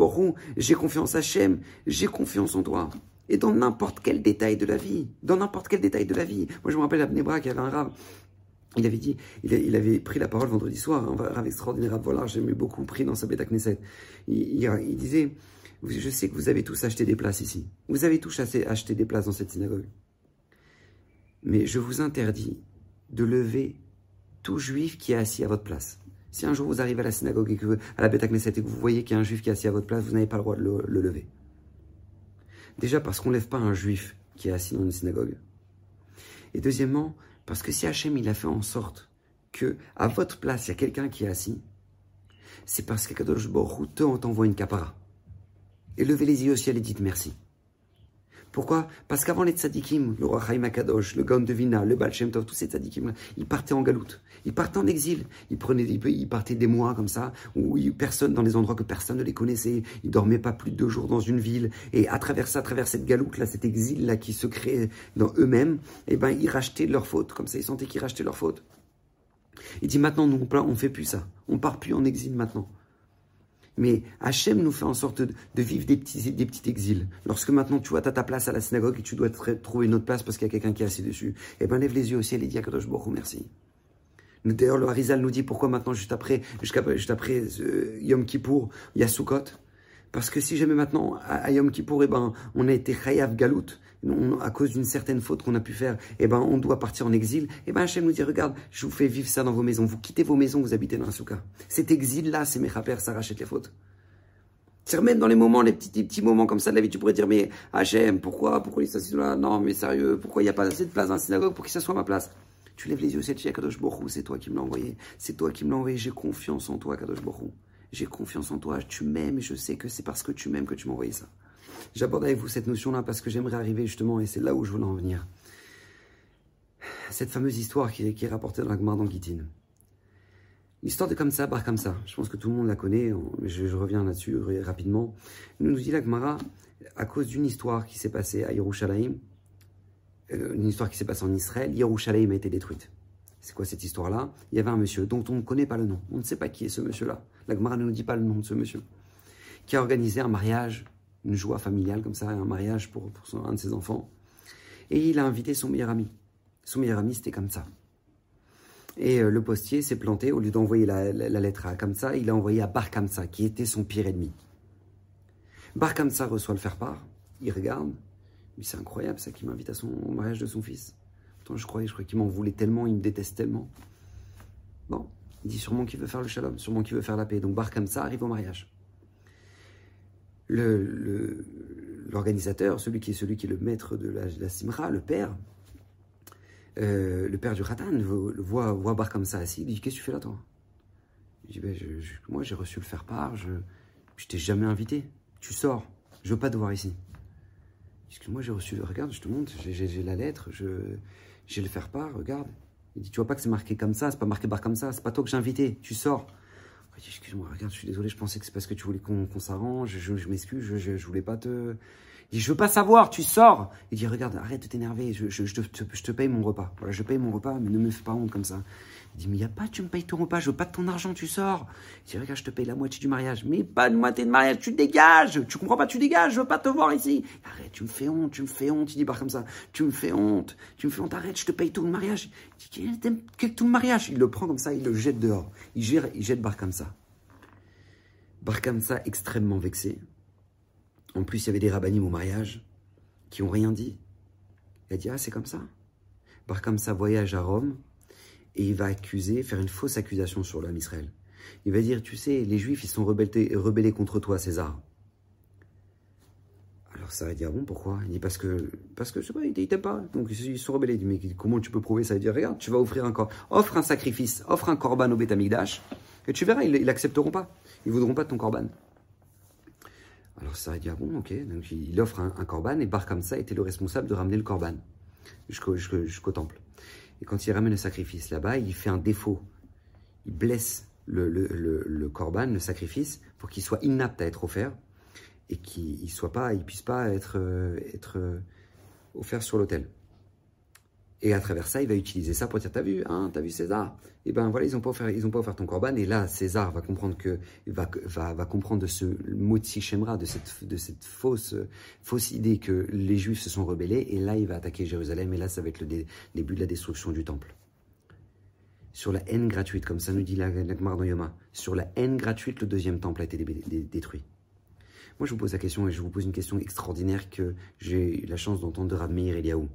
j'ai confiance à Hachem, j'ai confiance en toi et dans n'importe quel détail de la vie. Dans n'importe quel détail de la vie. Moi, je me rappelle à y avait un rave. Il avait dit, il, avait pris la parole vendredi soir, un rave extraordinaire, voilà, j'aimais beaucoup pris dans sa bête Knesset. Il, il, disait, je sais que vous avez tous acheté des places ici. Vous avez tous acheté des places dans cette synagogue. Mais je vous interdis de lever tout juif qui est assis à votre place. Si un jour vous arrivez à la synagogue et que à la bête Knesset et que vous voyez qu'il y a un juif qui est assis à votre place, vous n'avez pas le droit de le lever. Déjà parce qu'on ne lève pas un juif qui est assis dans une synagogue. Et deuxièmement, parce que si Hachem il a fait en sorte que à votre place il y a quelqu'un qui est assis, c'est parce que Kadosh Baruch t'envoie une capara. Et levez les yeux au ciel et dites merci. Pourquoi? Parce qu'avant les tzadikim, le roi Chaim Akadosh, le Gaon le Baal tous ces tzadikim, ils partaient en galoute, ils partaient en exil, ils prenaient ils partaient des mois comme ça, où personne, dans des endroits que personne ne les connaissait, ils dormaient pas plus de deux jours dans une ville, et à travers ça, à travers cette galoute là, cet exil là qui se créait dans eux-mêmes, eh ben ils rachetaient leurs fautes, comme ça ils sentaient qu'ils rachetaient leurs fautes. Il dit maintenant, nous on, on fait plus ça, on part plus en exil maintenant. Mais Hachem nous fait en sorte de, vivre des petits, des petits exils. Lorsque maintenant tu vois, as ta place à la synagogue et tu dois trouver une autre place parce qu'il y a quelqu'un qui est assis dessus, eh ben lève les yeux au ciel et dis à Kadosh Baruch merci. D'ailleurs, le Harizal nous dit pourquoi maintenant, juste après, juste après euh, Yom Kippour, il y a Sukkot. Parce que si jamais maintenant, à, Yom Kippour, eh ben, on a été Chayav Galout, à cause d'une certaine faute qu'on a pu faire, eh ben, on doit partir en exil. Eh ben, Hachem nous dit, regarde, je vous fais vivre ça dans vos maisons. Vous quittez vos maisons, vous habitez dans la souka. Cet exil-là, c'est mes rapères, ça rachète les fautes. C'est même dans les moments, les petits, petits moments comme ça de la vie, tu pourrais dire, mais Hachem, pourquoi, pourquoi il s'assied là? Non, mais sérieux, pourquoi il n'y a pas assez de place dans la synagogue pour qu'il s'assoie à ma place? Tu lèves les yeux, c'est Kadosh Borou, c'est toi qui me l'as envoyé. C'est toi qui me l'as envoyé. J'ai confiance en toi, Kadosh Borou. J'ai confiance en toi. Tu m'aimes et je sais que c'est parce que tu m'aimes que tu m'as envoyé ça. J'aborde avec vous cette notion-là parce que j'aimerais arriver justement, et c'est là où je voulais en venir. Cette fameuse histoire qui est, rapportée dans la Gemara d'Anguitine. L'histoire de comme ça, bar comme ça. Je pense que tout le monde la connaît, mais je, reviens là-dessus rapidement. Il nous dit la Gemara, à cause d'une histoire qui s'est passée à Yerushalayim, euh, une histoire qui s'est passée en Israël, Yerushalayim a été détruite. C'est quoi cette histoire-là? Il y avait un monsieur dont on ne connaît pas le nom. On ne sait pas qui est ce monsieur-là. La Gemara ne nous dit pas le nom de ce monsieur. Qui a organisé un mariage, une joie familiale comme ça, un mariage pour, son, un de ses enfants. Et il a invité son meilleur ami. Son meilleur ami, c'était comme ça. Et euh, le postier s'est planté, au lieu d'envoyer la, lettre à Kamsa, il a envoyé à Bar Kamsa, qui était son pire ennemi. Bar Kamsa reçoit le faire-part, il regarde, mais c'est incroyable ça qui m'invite à son au mariage de son fils. Pourtant, je croyais, je croyais qu'il m'en voulait tellement, il me déteste tellement. Bon, il dit sûrement qu'il veut faire le shalom, sûrement qu'il veut faire la paix. Donc Bar Kamsa arrive au mariage. L'organisateur, celui qui est celui qui est le maître de la, simra, le père, euh, le père du Ratan, voit, voit Bar Kamsa assis, il dit Qu'est-ce que tu fais là, toi? Il dit ben, Moi, j'ai reçu le faire-part, je, je t'ai jamais invité. Tu sors, je veux pas te voir ici. Excuse-moi, j'ai reçu, regarde, je te montre, j'ai la lettre, j'ai le faire-part, regarde. Il dit, tu vois pas que c'est marqué comme ça, c'est pas marqué barre comme ça, c'est pas toi que j'ai invité, tu sors. Excuse-moi, regarde, je suis désolé, je pensais que c'est parce que tu voulais qu'on s'arrange, je, m'excuse, je, voulais pas te. Il dit, je veux pas savoir, tu sors. Il dit, regarde, arrête de t'énerver, je, je, te, je te paye mon repas. Voilà, je paye mon repas, mais ne me fais pas honte comme ça. Il dit, mais il a pas, tu me payes ton repas, je veux pas de ton argent, tu sors. Il dit, regarde, je te paye la moitié du mariage. Mais pas de moitié de mariage, tu dégages. Tu comprends pas, tu dégages, je veux pas te voir ici. Arrête, tu me fais honte, tu me fais honte. Il dit, pas comme ça, tu me fais honte, tu me fais honte, arrête, je te paye tout le mariage. Il dit, quel tout le mariage Il le prend comme ça, il le jette dehors. Il, gère, il jette Bar comme ça. Bar comme ça, extrêmement vexé. En plus, il y avait des rabbinim au mariage qui ont rien dit. Il a dit, ah, c'est comme ça. Bar comme ça voyage à Rome et il va accuser, faire une fausse accusation sur l'homme Israël. Il va dire, tu sais, les Juifs, ils sont rebellés, rebellés contre toi, César. Alors ça va dire, ah bon, pourquoi? Il dit, parce que, parce que, je sais pas, ils t'aiment pas. Donc ils sont rebellés. Il dit, mais comment tu peux prouver ça? Il dit, regarde, tu vas offrir un corps, offre un sacrifice, offre un corban au Betamigdash, et tu verras, ils n'accepteront pas. Ils voudront pas de ton corban. Alors ça dire, ah bon, ok. Donc il offre un, corban, et Bar ça était le responsable de ramener le corban jusqu'au temple. Et quand il ramène le sacrifice là-bas, il fait un défaut. Il blesse le, corban, le sacrifice, pour qu'il soit inapte à être offert et qu'il il puisse pas être, euh, euh, offert sur l'autel. Et à travers ça, il va utiliser ça pour dire, t'as vu, hein, t'as vu César? Et eh ben voilà, ils ont pas offert, ils pas ton corban. Et là, César va comprendre que, va, va, va comprendre de ce motzi shemra, de cette, de cette fausse, fausse idée que les Juifs se sont rebellés. Et là, il va attaquer Jérusalem. Et là, ça va être le début de la destruction du temple. Sur la haine gratuite, comme ça nous dit la, la Yoma, sur la haine gratuite, le deuxième temple a été détruit. Moi, je vous pose la question et je vous pose une question extraordinaire que j'ai eu la chance d'entendre de Rav Meir Eliaou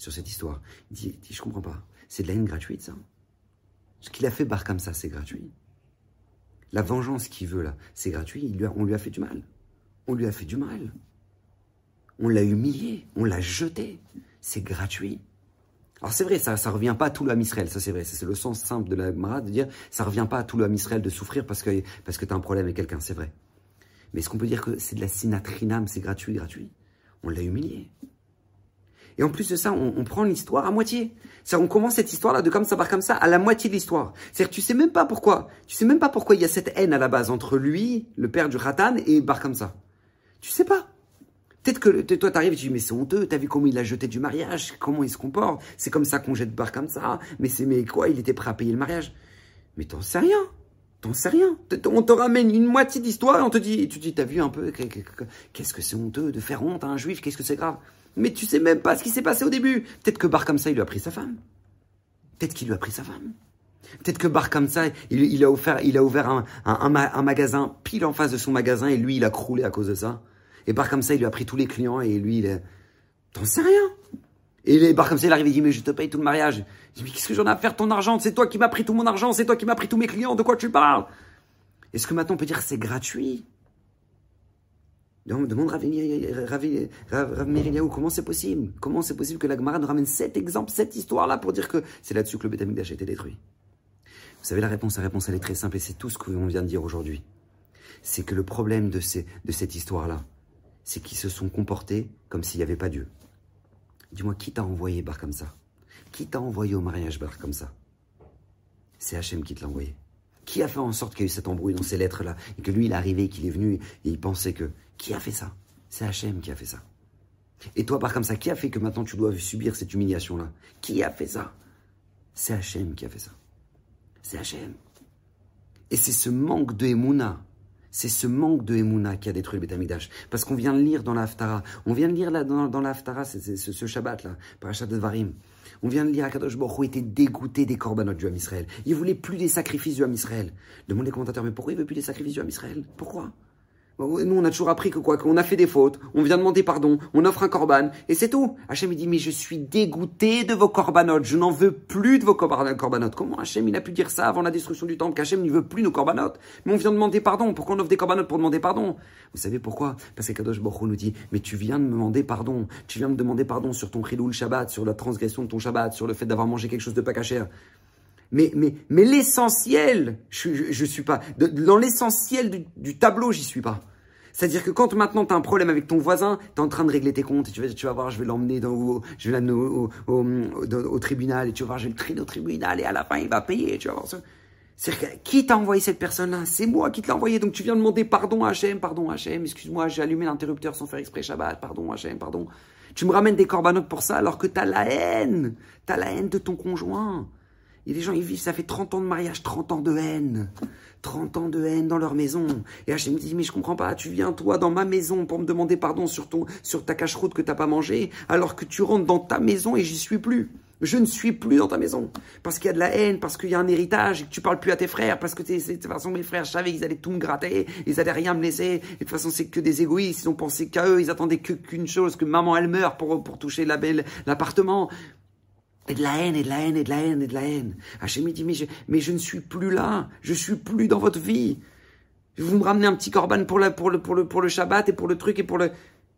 sur cette histoire. Il dit, je je comprends pas. C'est de la haine gratuite, ça Ce qu'il a fait Bar comme ça, c'est gratuit. La vengeance qu'il veut, là, c'est gratuit. on lui a fait du mal. On lui a fait du mal. On l'a humilié. On l'a jeté. C'est gratuit. Alors c'est vrai, ça ne revient pas à tout le Israël, ça c'est vrai, c'est le sens simple de la Mara de dire ça revient pas à tout le Israël de souffrir parce que, parce que tu as un problème avec quelqu'un, c'est vrai. Mais est-ce qu'on peut dire que c'est de la sinatrinam, c'est gratuit, gratuit? On l'a humilié. Et en plus de ça, on, prend l'histoire à moitié. On commence cette histoire-là de comme ça, par comme ça, à la moitié de l'histoire. C'est-à-dire, tu sais même pas pourquoi. Tu sais même pas pourquoi il y a cette haine à la base entre lui, le père du Ratan, et Bar comme ça. Tu sais pas. Peut-être que toi, t'arrives et tu dis, mais c'est honteux, t'as vu comment il a jeté du mariage, comment il se comporte, c'est comme ça qu'on jette Bar comme ça, mais c'est, mais quoi, il était prêt à payer le mariage? Mais t'en sais rien. T'en sais rien. On te ramène une moitié d'histoire et on te dit, tu dis, t'as vu un peu, qu'est-ce que c'est honteux de faire honte à un juif, qu'est-ce que c'est grave? Mais tu sais même pas ce qui s'est passé au début. Peut-être que Bar comme il lui a pris sa femme. Peut-être qu'il lui a pris sa femme. Peut-être que Bar comme il, a offert, il a ouvert un, magasin pile en face de son magasin et lui, il a croulé à cause de ça. Et Bar comme il lui a pris tous les clients et lui, il est... T'en sais rien. Et les Bar comme ça, il arrive et dit, mais je te paye tout le mariage. Il dit, mais qu'est-ce que j'en ai à faire ton argent? C'est toi qui m'as pris tout mon argent, c'est toi qui m'as pris tous mes clients, de quoi tu parles? Est-ce que maintenant on peut dire c'est gratuit? Demande Rav comment c'est possible? Comment c'est possible que la Gemara nous ramène cet exemple, cette histoire-là pour dire que c'est là-dessus que le Betamikdash a été détruit? Vous savez la réponse, la réponse elle est très simple et c'est tout ce qu'on vient de dire aujourd'hui. C'est que le problème de, cette histoire-là, c'est qu'ils se sont comportés comme s'il n'y avait pas Dieu. Dis-moi, qui t'a envoyé Bar comme ça? Qui t'a envoyé au mariage Bar comme ça? C'est Hachem qui te l'a envoyé. Qui a fait en sorte qu'il y a eu cette embrouille dans ces lettres-là et que lui, il est arrivé, qu'il est venu et il pensait que... Qui a fait ça? C'est Hachem qui a fait ça. Et toi, par comme ça, qui a fait que maintenant tu dois subir cette humiliation-là? Qui a fait ça? C'est Hachem qui a fait ça. C'est Hachem. Et c'est ce manque de Emouna, c'est ce manque de Emouna qui a détruit le Betamidash. Parce qu'on vient de lire dans l'Aftara, on vient de lire là, dans, dans l'Aftara, c'est ce, Shabbat là, Parachat de Varim. On vient de lire Akadosh Baruch était dégoûté des corbanotes du Ham Israël. Il voulait plus des sacrifices du Ham Israël. Demande les commentateurs, mais pourquoi il veut plus des sacrifices du Ham Israël? Pourquoi? Nous, on a toujours appris que quoi Qu'on a fait des fautes, on vient demander pardon, on offre un corban, et c'est tout. Hachem, il dit, mais je suis dégoûté de vos corbanotes, je n'en veux plus de vos corbanotes. Comment Hachem, il a pu dire ça avant la destruction du temple, qu'Hachem ne veut plus nos corbanotes? Mais on vient demander pardon, pourquoi on offre des corbanotes pour demander pardon? Vous savez pourquoi? Parce que Kadosh Baruch nous dit, mais tu viens de me demander pardon, tu viens de me demander pardon sur ton le Shabbat, sur la transgression de ton Shabbat, sur le fait d'avoir mangé quelque chose de pas cachère. Mais, mais, mais l'essentiel, je, je, suis pas, dans l'essentiel du, tableau, j'y suis pas. C'est-à-dire que quand maintenant tu as un problème avec ton voisin, tu es en train de régler tes comptes et tu vas, tu vas voir, je vais l'emmener dans, je vais l'amener au, au, tribunal et tu vas voir, je vais le traîner au tribunal et à la fin il va payer, tu vas voir ça. C'est-à-dire qui t'a envoyé cette personne-là? C'est moi qui te l'ai envoyé. Donc tu viens demander pardon Hachem, pardon Hachem, excuse-moi, j'ai allumé l'interrupteur sans faire exprès Shabbat, pardon Hachem, pardon. Tu me ramènes des corbanotes pour ça alors que tu as la haine. Tu as la haine de ton conjoint. Et les gens, ils vivent, ça fait 30 ans de mariage, 30 ans de haine. 30 ans de haine dans leur maison. Et Hachem dit, mais je comprends pas, tu viens toi dans ma maison pour me demander pardon sur, ton, sur ta cache-route que t'as pas mangé, alors que tu rentres dans ta maison et j'y suis plus. Je ne suis plus dans ta maison. Parce qu'il y a de la haine, parce qu'il y a un héritage, et que tu parles plus à tes frères, parce que de toute façon, mes frères, je savais qu'ils allaient tout me gratter, ils allaient rien me laisser. Et de toute façon, c'est que des égoïstes, ils ont pensé qu'à eux, ils attendaient qu'une chose, que maman, elle meurt pour, pour toucher la belle, l'appartement. Et de la haine, et de la haine, et de la haine, et de la haine. Hachem dit, mais je, mais je ne suis plus là. Je suis plus dans votre vie. Vous me ramenez un petit corban pour, pour, le, pour, le, pour le Shabbat et pour le truc et pour le...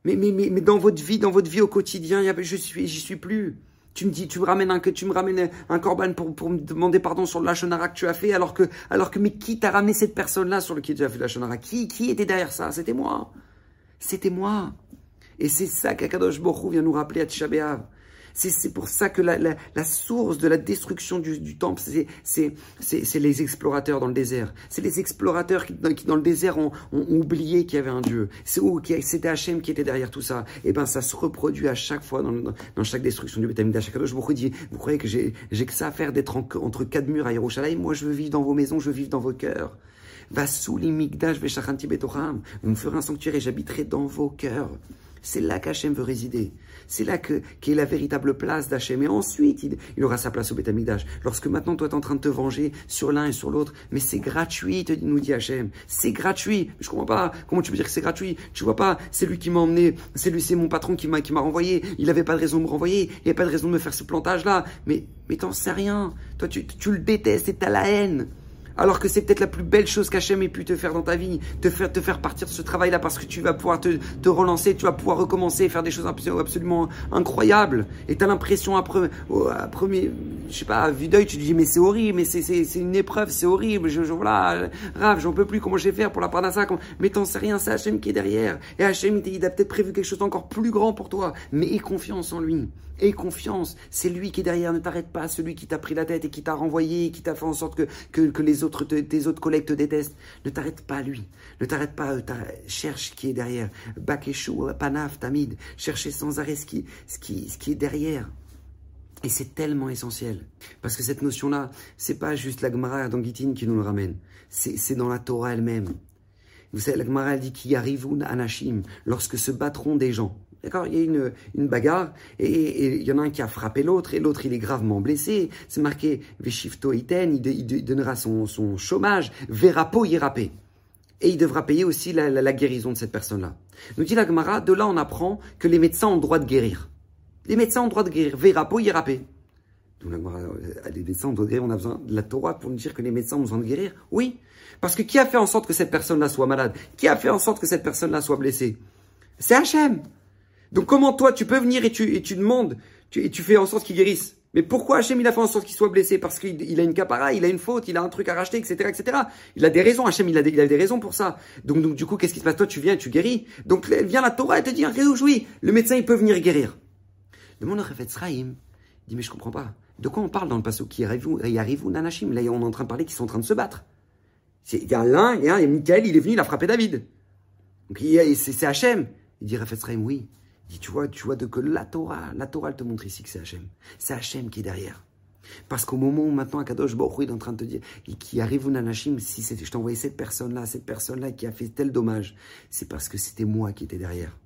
Mais, mais, mais, mais dans votre vie, dans votre vie au quotidien, je suis, j'y suis plus. Tu me dis, tu me ramènes un, tu me ramènes un corban pour, pour me demander pardon sur le lachonara que tu as fait, alors que, alors que, mais qui t'a ramené cette personne-là sur lequel tu as fait le lachonara Qui, qui était derrière ça? C'était moi. C'était moi. Et c'est ça qu'Akadosh Borou vient nous rappeler à Tisha c'est pour ça que la, la, source de la destruction du, du temple, c'est les explorateurs dans le désert. C'est les explorateurs qui, dans le désert, ont, ont oublié qu'il y avait un Dieu. C'était Hachem qui était derrière tout ça. Et ben ça se reproduit à chaque fois dans, dans, chaque destruction du Bétamida. Chaque je vous dis, vous croyez que j'ai que ça à faire d'être entre quatre murs à Yerushalayim? Moi, je veux vivre dans vos maisons, je veux vivre dans vos cœurs. Va sous l'imigdash betoram. Vous me ferez un sanctuaire et j'habiterai dans vos cœurs. C'est là qu'Hachem veut résider. C'est là que qu'est la véritable place d'Hachem. Et ensuite, il, aura sa place au Betamikdash. Lorsque maintenant, toi, tu es en train de te venger sur l'un et sur l'autre, mais c'est gratuit, nous dit Hachem. C'est gratuit. Je comprends pas. Comment tu peux dire que c'est gratuit? Tu vois pas C'est lui qui m'a emmené. C'est lui, c'est mon patron qui m'a qui renvoyé. Il avait pas de raison de me renvoyer. Il avait pas de raison de me faire ce plantage-là. Mais mais t'en sais rien. Toi, tu, tu le détestes et t'as la haine alors que c'est peut-être la plus belle chose qu'Hachem ait pu te faire dans ta vie, te faire, te faire partir de ce travail-là parce que tu vas pouvoir te, te, relancer, tu vas pouvoir recommencer, faire des choses absolument incroyables. Et tu as l'impression, à, premier, je sais pas, à vue d'œil, tu te dis, mais c'est horrible, mais c'est une épreuve, c'est horrible, je, je, voilà, rave, j'en peux plus, comment je vais faire pour la parnassa, mais t'en sais rien, c'est Hachem qui est derrière. Et Hachem, il a peut-être prévu quelque chose d'encore plus grand pour toi, mais aie confiance en lui. Aie confiance, c'est lui qui est derrière, ne t'arrête pas, celui qui t'a pris la tête et qui t'a renvoyé, qui t'a fait en sorte que, que, que les autres, tes autres collègues te détestent. Ne t'arrête pas lui. Ne t'arrête pas, euh, cherche qui est derrière. Bakeshu, Panaf, Tamid. Cherchez sans arrêt ce qui, ce qui, ce qui est derrière. Et c'est tellement essentiel. Parce que cette notion-là, c'est pas juste la Gemara d'Anguitine qui nous le ramène. C'est dans la Torah elle-même. Vous savez, la Gemara dit qu'il arrive anashim, lorsque se battront des gens. D'accord Il y a une, bagarre et, il y en a un qui a frappé l'autre et l'autre il est gravement blessé. C'est marqué Veshifto Iten, il, donnera son, chômage, Verapo Yerapé. Et il devra payer aussi la, guérison de cette personne-là. Nous dit la Gemara, de là on apprend que les médecins ont le droit de guérir. Les médecins ont le droit de guérir, Verapo Gemara, euh, les médecins ont le droit de guérir, on a besoin de la Torah pour nous dire que les médecins ont besoin de guérir Oui. Parce que qui a fait en sorte que cette personne-là soit malade? Qui a fait en sorte que cette personne-là soit blessée? C'est Hachem. Donc comment toi, tu peux venir et tu, et tu demandes, et tu fais en sorte qu'il guérisse? Mais pourquoi Hachem il a fait en sorte qu'il soit blessé? Parce qu'il a une capara, il a une faute, il a un truc à racheter, etc., etc. Il a des raisons, Hachem il a des, il a des raisons pour ça. Donc, donc du coup, qu'est-ce qui se passe? Toi, tu viens, tu guéris. Donc vient la Torah et te dit, oui, le médecin il peut venir guérir. Demande au Refet Sraïm. Dit, mais je comprends pas. De quoi on parle dans le passage qui arrive Nanashim? Là, on est en train de parler qu'ils sont en train de se battre. Il y a l'un, il y a Michael, il est venu, il a frappé David. Donc c'est Hachem. Il dit Refet Sraïm, oui tu vois, tu vois de que la Torah, la Torah, te montre ici que c'est Hachem. C'est Hachem qui est derrière. Parce qu'au moment où maintenant Akadosh Baruch est en train de te dire, qui arrive Nanashim, si je t'envoyais cette personne-là, cette personne-là qui a fait tel dommage, c'est parce que c'était moi qui étais derrière.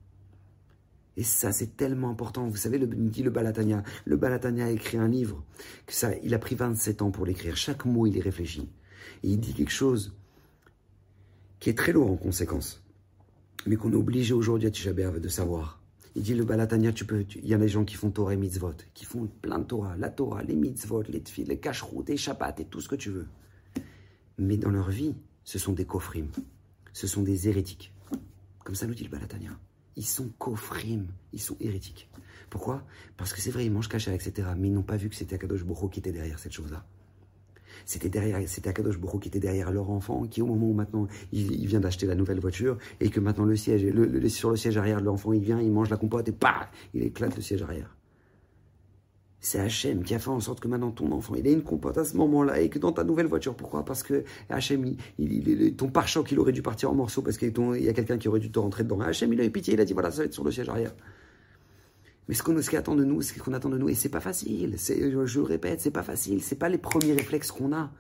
Et ça, c'est tellement important. Vous savez, le, dit le Balatania. Le Balatania a écrit un livre. Que ça, il a pris 27 ans pour l'écrire. Chaque mot, il est réfléchi. Et il dit quelque chose qui est très lourd en conséquence. Mais qu'on est obligé aujourd'hui à Tisha de savoir. Il dit le Balatania, tu peux, il y a des gens qui font Torah et mitzvot, qui font plein de Torah, la Torah, les mitzvot, les tfil, les kashrut, les shabbat et tout ce que tu veux. Mais dans leur vie, ce sont des kofrim, ce sont des hérétiques. Comme ça nous dit le Balatania. Ils sont kofrim, ils sont hérétiques. Pourquoi? Parce que c'est vrai, ils mangent caché, etc. Mais ils n'ont pas vu que c'était Akadosh Boro qui était derrière cette chose-là. C'était derrière, c'était Akadosh Boro qui était derrière leur enfant, qui au moment où maintenant il, vient d'acheter la nouvelle voiture et que maintenant le siège, le, sur le siège arrière de l'enfant, il vient, il mange la compote et paf, il éclate le siège arrière. C'est Hachem qui a fait en sorte que maintenant ton enfant, il ait une compote à ce moment-là et que dans ta nouvelle voiture. Pourquoi? Parce que Hachem, il, ton pare-choc, il aurait dû partir en morceaux parce qu'il y a quelqu'un qui aurait dû te rentrer dedans. Hachem, il a eu pitié, il a dit voilà, ça va être sur le siège arrière. Mais ce qu'on attend de nous, ce qu'on attend de nous, et c'est pas facile. Je, le répète, c'est pas facile. C'est pas les premiers réflexes qu'on a.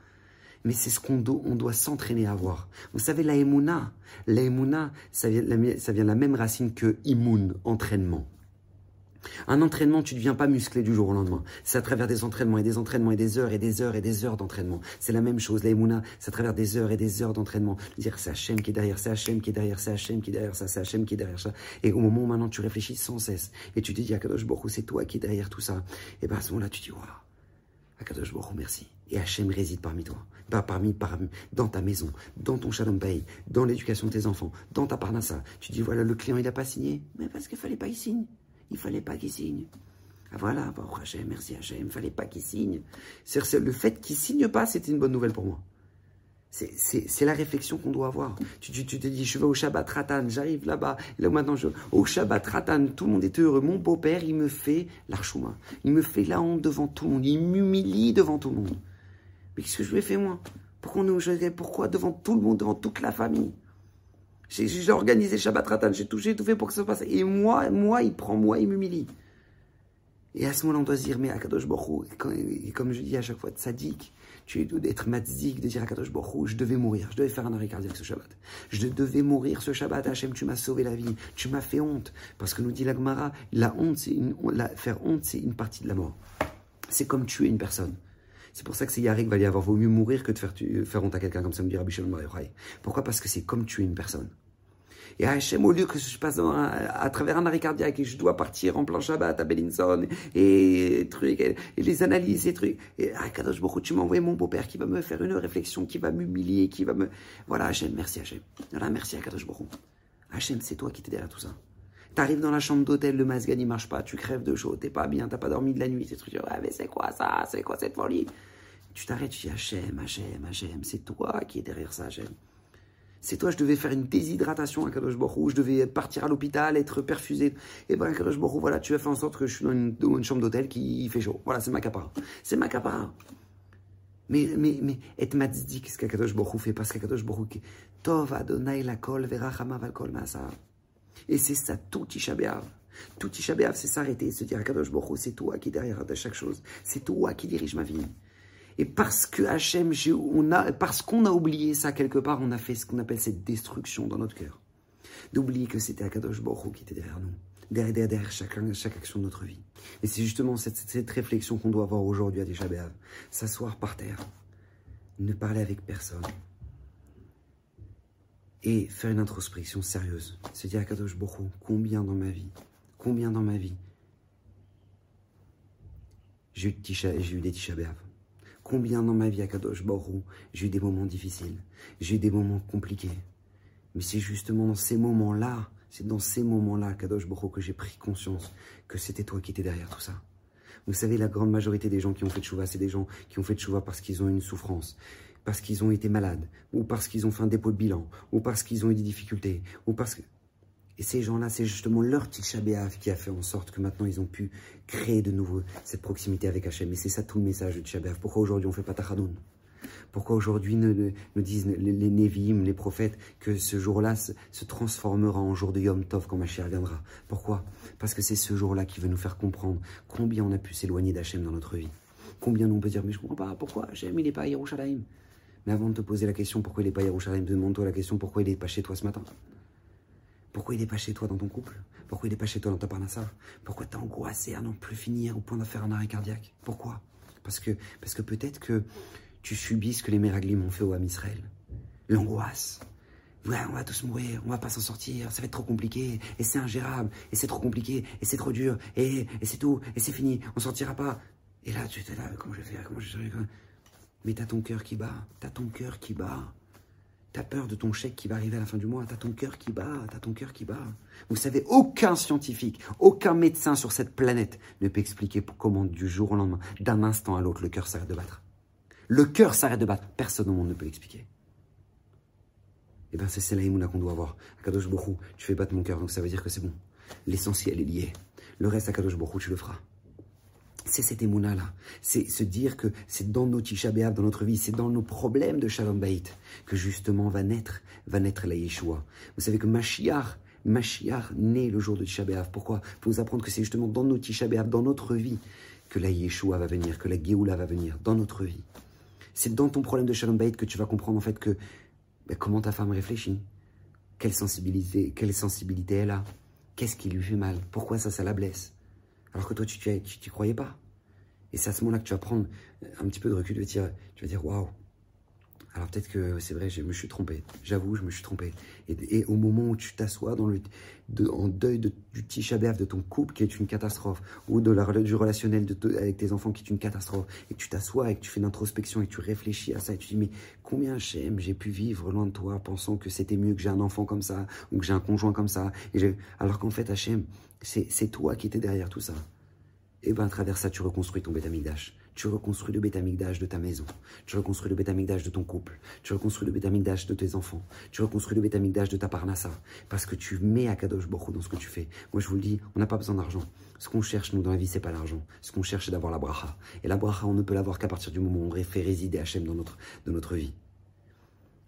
Mais c'est ce qu'on on doit s'entraîner à avoir. Vous savez, la emuna, la emuna, ça vient, ça vient de la même racine que immun, entraînement. Un entraînement, tu ne deviens pas musclé du jour au lendemain. C'est à travers des entraînements et des entraînements et des heures et des heures et des heures d'entraînement. C'est la même chose. La c'est à travers des heures et des heures d'entraînement. Dire c'est Hachem qui est derrière, c'est Hachem qui est derrière, c'est Hachem qui est derrière ça, c'est Hachem qui est derrière ça. Et au moment où maintenant tu réfléchis sans cesse et tu te dis Akadosh Baruch c'est toi qui es derrière tout ça. Et bien à ce moment-là, tu dis waouh, Akadosh Baruch merci. Et Hachem réside parmi toi. Pas parmi, parmi, dans ta maison, dans ton shalom bay, dans l'éducation de tes enfants, dans ta parnassa. Tu dis voilà, le client il n'a pas signé, mais parce qu'il fallait pas qu'il signe. Il fallait pas qu'il signe. Ah voilà, bon, Hachem, merci Hachem, il fallait pas qu'il signe. le fait qu'il signe pas, c'était une bonne nouvelle pour moi. C'est la réflexion qu'on doit avoir. Tu, te dis, je vais au Shabbat Ratan, j'arrive là-bas. Là maintenant, je, au Shabbat Ratan, tout le monde est heureux. Mon beau-père, il me fait l'archouma. Il me fait la honte devant tout le monde. Il m'humilie devant tout le monde. Mais qu'est-ce que je lui ai fait moi? Pourquoi, pourquoi devant tout le monde, devant toute la famille? J'ai organisé Shabbat Ratan, j'ai touché, tout fait pour que ça se passe. Et moi, moi, il prend moi, il m'humilie. Et à ce moment-là, on doit se dire, mais Akadosh Borou, et comme je dis à chaque fois, tzaddik, tu es d'être matzik, de dire à Akadosh Borou, je devais mourir, je devais faire un arrêt cardiaque ce Shabbat. Je devais mourir ce Shabbat, Hachem, tu m'as sauvé la vie, tu m'as fait honte. Parce que nous dit l'Agmara, la honte, c'est une, faire honte, c'est une partie de la mort. C'est comme tuer une personne. C'est pour ça que c'est Yarik va y avoir vaut mieux mourir que de faire, faire honte à quelqu'un comme ça, me dit Rabbi Shalom Pourquoi? Parce que c'est comme tuer une personne. Et Hachem, au lieu que je passe à travers un arrêt cardiaque et je dois partir en plein Shabbat à Bellinson et, trucs, et, les analyses et trucs, et ah, Kadosh tu m'as envoyé mon beau-père qui va me faire une réflexion, qui va m'humilier, qui va me... Voilà Hachem, merci Hachem. Voilà, merci à Kadosh Baruch Hachem, c'est toi qui t'es derrière tout ça. T'arrives dans la chambre d'hôtel, le masgan il marche pas, tu crèves de chaud, t'es pas bien, t'as pas dormi de la nuit, tu trucs, ouais, mais c'est quoi ça, c'est quoi cette folie? Tu t'arrêtes, tu dis Hachem, Hachem, Hachem, c'est toi qui es derrière ça, Hachem. C'est toi, je devais faire une déshydratation à Kadosh Borou, je devais partir à l'hôpital, être perfusé. Et ben, Kadosh Borou, voilà, tu as fait en sorte que je suis dans une, chambre d'hôtel qui fait chaud. Voilà, c'est ma capara. C'est ma capara. Mais, mais, mais, et dit qu'est-ce qu'Akadosh Borou fait? Parce qu'Akadosh Borou, Tov Adonai la kol verachama val kol et c'est ça, tout Tisha Tout Tisha c'est s'arrêter, se dire, Kadosh Baruch c'est toi qui est derrière de chaque chose. C'est toi qui dirige ma vie. Et parce que Hachem, on a, parce qu'on a oublié ça quelque part, on a fait ce qu'on appelle cette destruction dans notre cœur. D'oublier que c'était Akadosh Baruch qui était derrière nous, derrière, derrière chaque, chaque action de notre vie. Et c'est justement cette, cette, réflexion qu'on doit avoir aujourd'hui à Tisha S'asseoir par terre, ne parler avec personne, et faire une introspection sérieuse. Se dire à Kadosh Boko, combien dans ma vie, combien dans ma vie, j'ai eu, des Tisha Combien dans ma vie à Kadosh Borou, j'ai eu des moments difficiles, j'ai eu des moments compliqués. Mais c'est justement dans ces moments-là, C'est dans ces moments-là, Kadosh Boro, que j'ai pris conscience que c'était toi qui étais derrière tout ça. Vous savez, la grande majorité des gens qui ont fait chouva, c'est des gens qui ont fait chouva parce qu'ils ont une souffrance, parce qu'ils ont été malades, ou parce qu'ils ont fait un dépôt de bilan, ou parce qu'ils ont eu des difficultés, ou parce que... Et ces gens-là, c'est justement leur Tisha qui a fait en sorte que maintenant ils ont pu créer de nouveau cette proximité avec Hachem. Et c'est ça tout le message de Tisha Pourquoi aujourd'hui on fait pas Tachadoun? Pourquoi aujourd'hui nous, disent les, les les prophètes, que ce jour-là se, transformera en jour de Yom Tov quand Mashiach viendra? Pourquoi? Parce que c'est ce jour-là qui veut nous faire comprendre combien on a pu s'éloigner d'Hachem dans notre vie. Combien on peut dire, mais je ne comprends pas, pourquoi Hachem il n'est pas à Yerushalayim Mais avant de te poser la question, pourquoi il n'est pas à Yerushalayim, demande-toi la question, pourquoi il n'est pas chez toi ce matin? Pourquoi il n'est pas chez toi dans ton couple? Pourquoi il n'est pas chez toi dans ta parnassa? Pourquoi tu es angoissé à n'en plus finir au point de faire un arrêt cardiaque? Pourquoi? Parce que, parce que peut-être que tu subis ce que les Méraglim ont fait au Ham Israël. L'angoisse. Ouais, on va tous mourir, on va pas s'en sortir, ça va être trop compliqué, et c'est ingérable, et c'est trop compliqué, et c'est trop dur, et, c'est tout, et c'est fini, on sortira pas. Et là, tu es là, je comment je vais faire Mais t'as ton cœur qui bat, t'as ton cœur qui bat. T'as peur de ton chèque qui va arriver à la fin du mois, t'as ton cœur qui bat, t'as ton cœur qui bat. Vous savez, aucun scientifique, aucun médecin sur cette planète ne peut expliquer comment du jour au lendemain, d'un instant à l'autre, le cœur s'arrête de battre. Le cœur s'arrête de battre. Personne au monde ne peut l'expliquer. Eh bien, c'est celle-là qu'on doit avoir. Kadosh Borou, tu fais battre mon cœur, donc ça veut dire que c'est bon. L'essentiel est lié. Le reste, à Kadosh Borou, tu le feras. C'est cette émouna-là. C'est se dire que c'est dans nos Tisha dans notre vie, c'est dans nos problèmes de Shalom Bait que justement va naître, va naître la Yeshua. Vous savez que Mashiach, Mashiach naît le jour de Tisha Pourquoi? Pour vous apprendre que c'est justement dans nos Tisha dans notre vie, que la Yeshua va venir, que la Géoula va venir, dans notre vie. C'est dans ton problème de Shalom Bayit que tu vas comprendre en fait que ben, comment ta femme réfléchit, quelle sensibilité, quelle sensibilité elle a, qu'est-ce qui lui fait mal, pourquoi ça, ça la blesse? Alors que toi, tu n'y croyais pas. Et c'est à ce moment-là que tu vas prendre un petit peu de recul, tu vas dire, waouh, alors peut-être que c'est vrai, je me suis trompé. J'avoue, je me suis trompé. Et, au moment où tu t'assois dans le, en deuil du tisha de ton couple qui est une catastrophe, ou de la, du relationnel de, avec tes enfants qui est une catastrophe, et que tu t'assois et que tu fais une introspection et que tu réfléchis à ça et tu dis mais combien j'aime, j'ai pu vivre loin de toi pensant que c'était mieux que j'ai un enfant comme ça ou que j'ai un conjoint comme ça. Et alors qu'en fait Hachem, c'est toi qui étais derrière tout ça. Et bien à travers ça, tu reconstruis ton Betamigdash tu reconstruis le bétamigdash de ta maison, tu reconstruis le bétamigdash de ton couple, tu reconstruis le bétamigdash de tes enfants, tu reconstruis le bétamigdash de ta parnassa, parce que tu mets Akadosh Borou dans ce que tu fais. Moi, je vous le dis, on n'a pas besoin d'argent. Ce qu'on cherche, nous, dans la vie, c'est pas l'argent. Ce qu'on cherche, c'est d'avoir la bracha. Et la bracha, on ne peut l'avoir qu'à partir du moment où on fait résider Hachem dans notre, dans notre vie.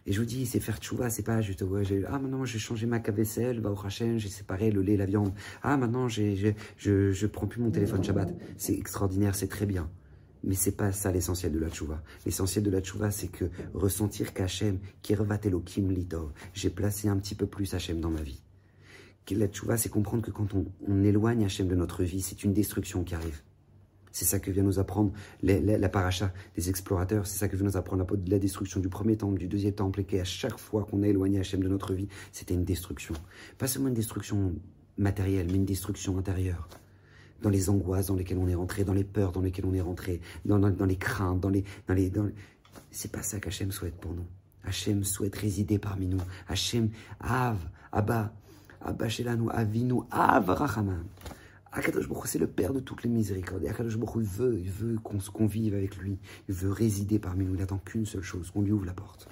Et je vous dis, c'est faire tchouva, c'est pas juste, ouais, ah maintenant j'ai changé ma vaisselle, va au j'ai séparé le lait, la viande. Ah maintenant j'ai, je, je prends plus mon téléphone Shabbat. C'est extraordinaire, c'est très bien. Mais c'est pas ça l'essentiel de la tchouva. L'essentiel de la tchouva, c'est que ressentir qu'Hachem, kim Litov, j'ai placé un petit peu plus Hachem dans ma vie. La tchouva, c'est comprendre que quand on, éloigne Hachem de notre vie, c'est une destruction qui arrive. C'est ça que vient nous apprendre la, paracha des explorateurs. C'est ça que vient nous apprendre la, destruction du premier temple, du deuxième temple, et qu'à chaque fois qu'on a éloigné Hachem de notre vie, c'était une destruction. Pas seulement une destruction matérielle, mais une destruction intérieure dans les angoisses dans lesquelles on est rentré, dans les peurs dans lesquelles on est rentré, dans, les craintes, dans les... Dans les dans... C'est pas ça qu'Hachem souhaite pour nous. Hachem souhaite résider parmi nous. Hachem, Av, Abba, Abba Shelanu, Avinu, Av Rachaman. Akadosh Baruch c'est le Père de toutes les miséricordes. Akadosh Baruch veut, il veut qu'on vive avec lui. Il veut résider parmi nous. Il n'attend qu'une seule chose, qu'on lui ouvre la porte.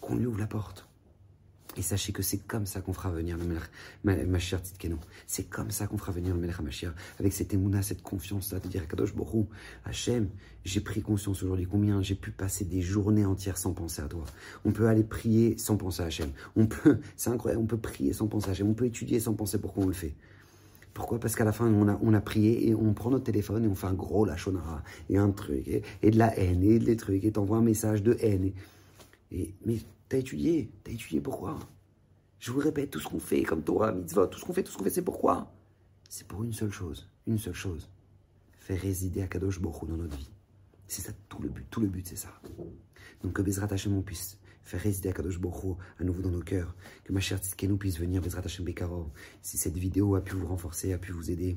Qu'on lui ouvre la porte. Et sachez que c'est comme ça qu'on fera venir le Melech Mashiach. C'est comme ça qu'on fera venir le. Avec cette émouna, cette confiance-là, de dire Kadosh Borou, Hachem, j'ai pris conscience aujourd'hui combien j'ai pu passer des journées entières sans penser à toi. On peut aller prier sans penser à Hachem. C'est incroyable, on peut prier sans penser à Hachem. On peut étudier sans penser pourquoi on le fait. Pourquoi? Parce qu'à la fin, on a, on a prié et on prend notre téléphone et on fait un gros lachonara et un truc et, de la haine et des trucs et t'envoies un message de haine. et mais T'as étudié? T'as étudié pourquoi? Je vous répète, tout ce qu'on fait, comme Torah, mitzvot, tout ce qu'on fait, tout ce qu'on fait, c'est pourquoi? C'est pour une seule chose. Une seule chose. Faire résider Akadosh Borou dans notre vie. C'est ça tout le but. Tout le but, c'est ça. Donc que Bezrat Hashem, puisse faire résider Akadosh Borou à nouveau dans nos cœurs. Que ma chère Tzidkenu puisse venir, Bezrat Hashem Bekarov. Si cette vidéo a pu vous renforcer, a pu vous aider,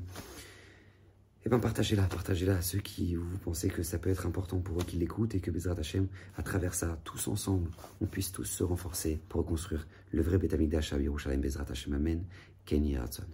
eh ben partagez-la, partagez-la à ceux qui vous pensez que ça peut être important pour eux qu'ils l'écoutent et que Bezrat Hashem, à travers ça, tous ensemble, on puisse tous se renforcer pour reconstruire le vrai Betamikdash à Yerushalayim Bezrat Hashem Amen, Kenny Hudson.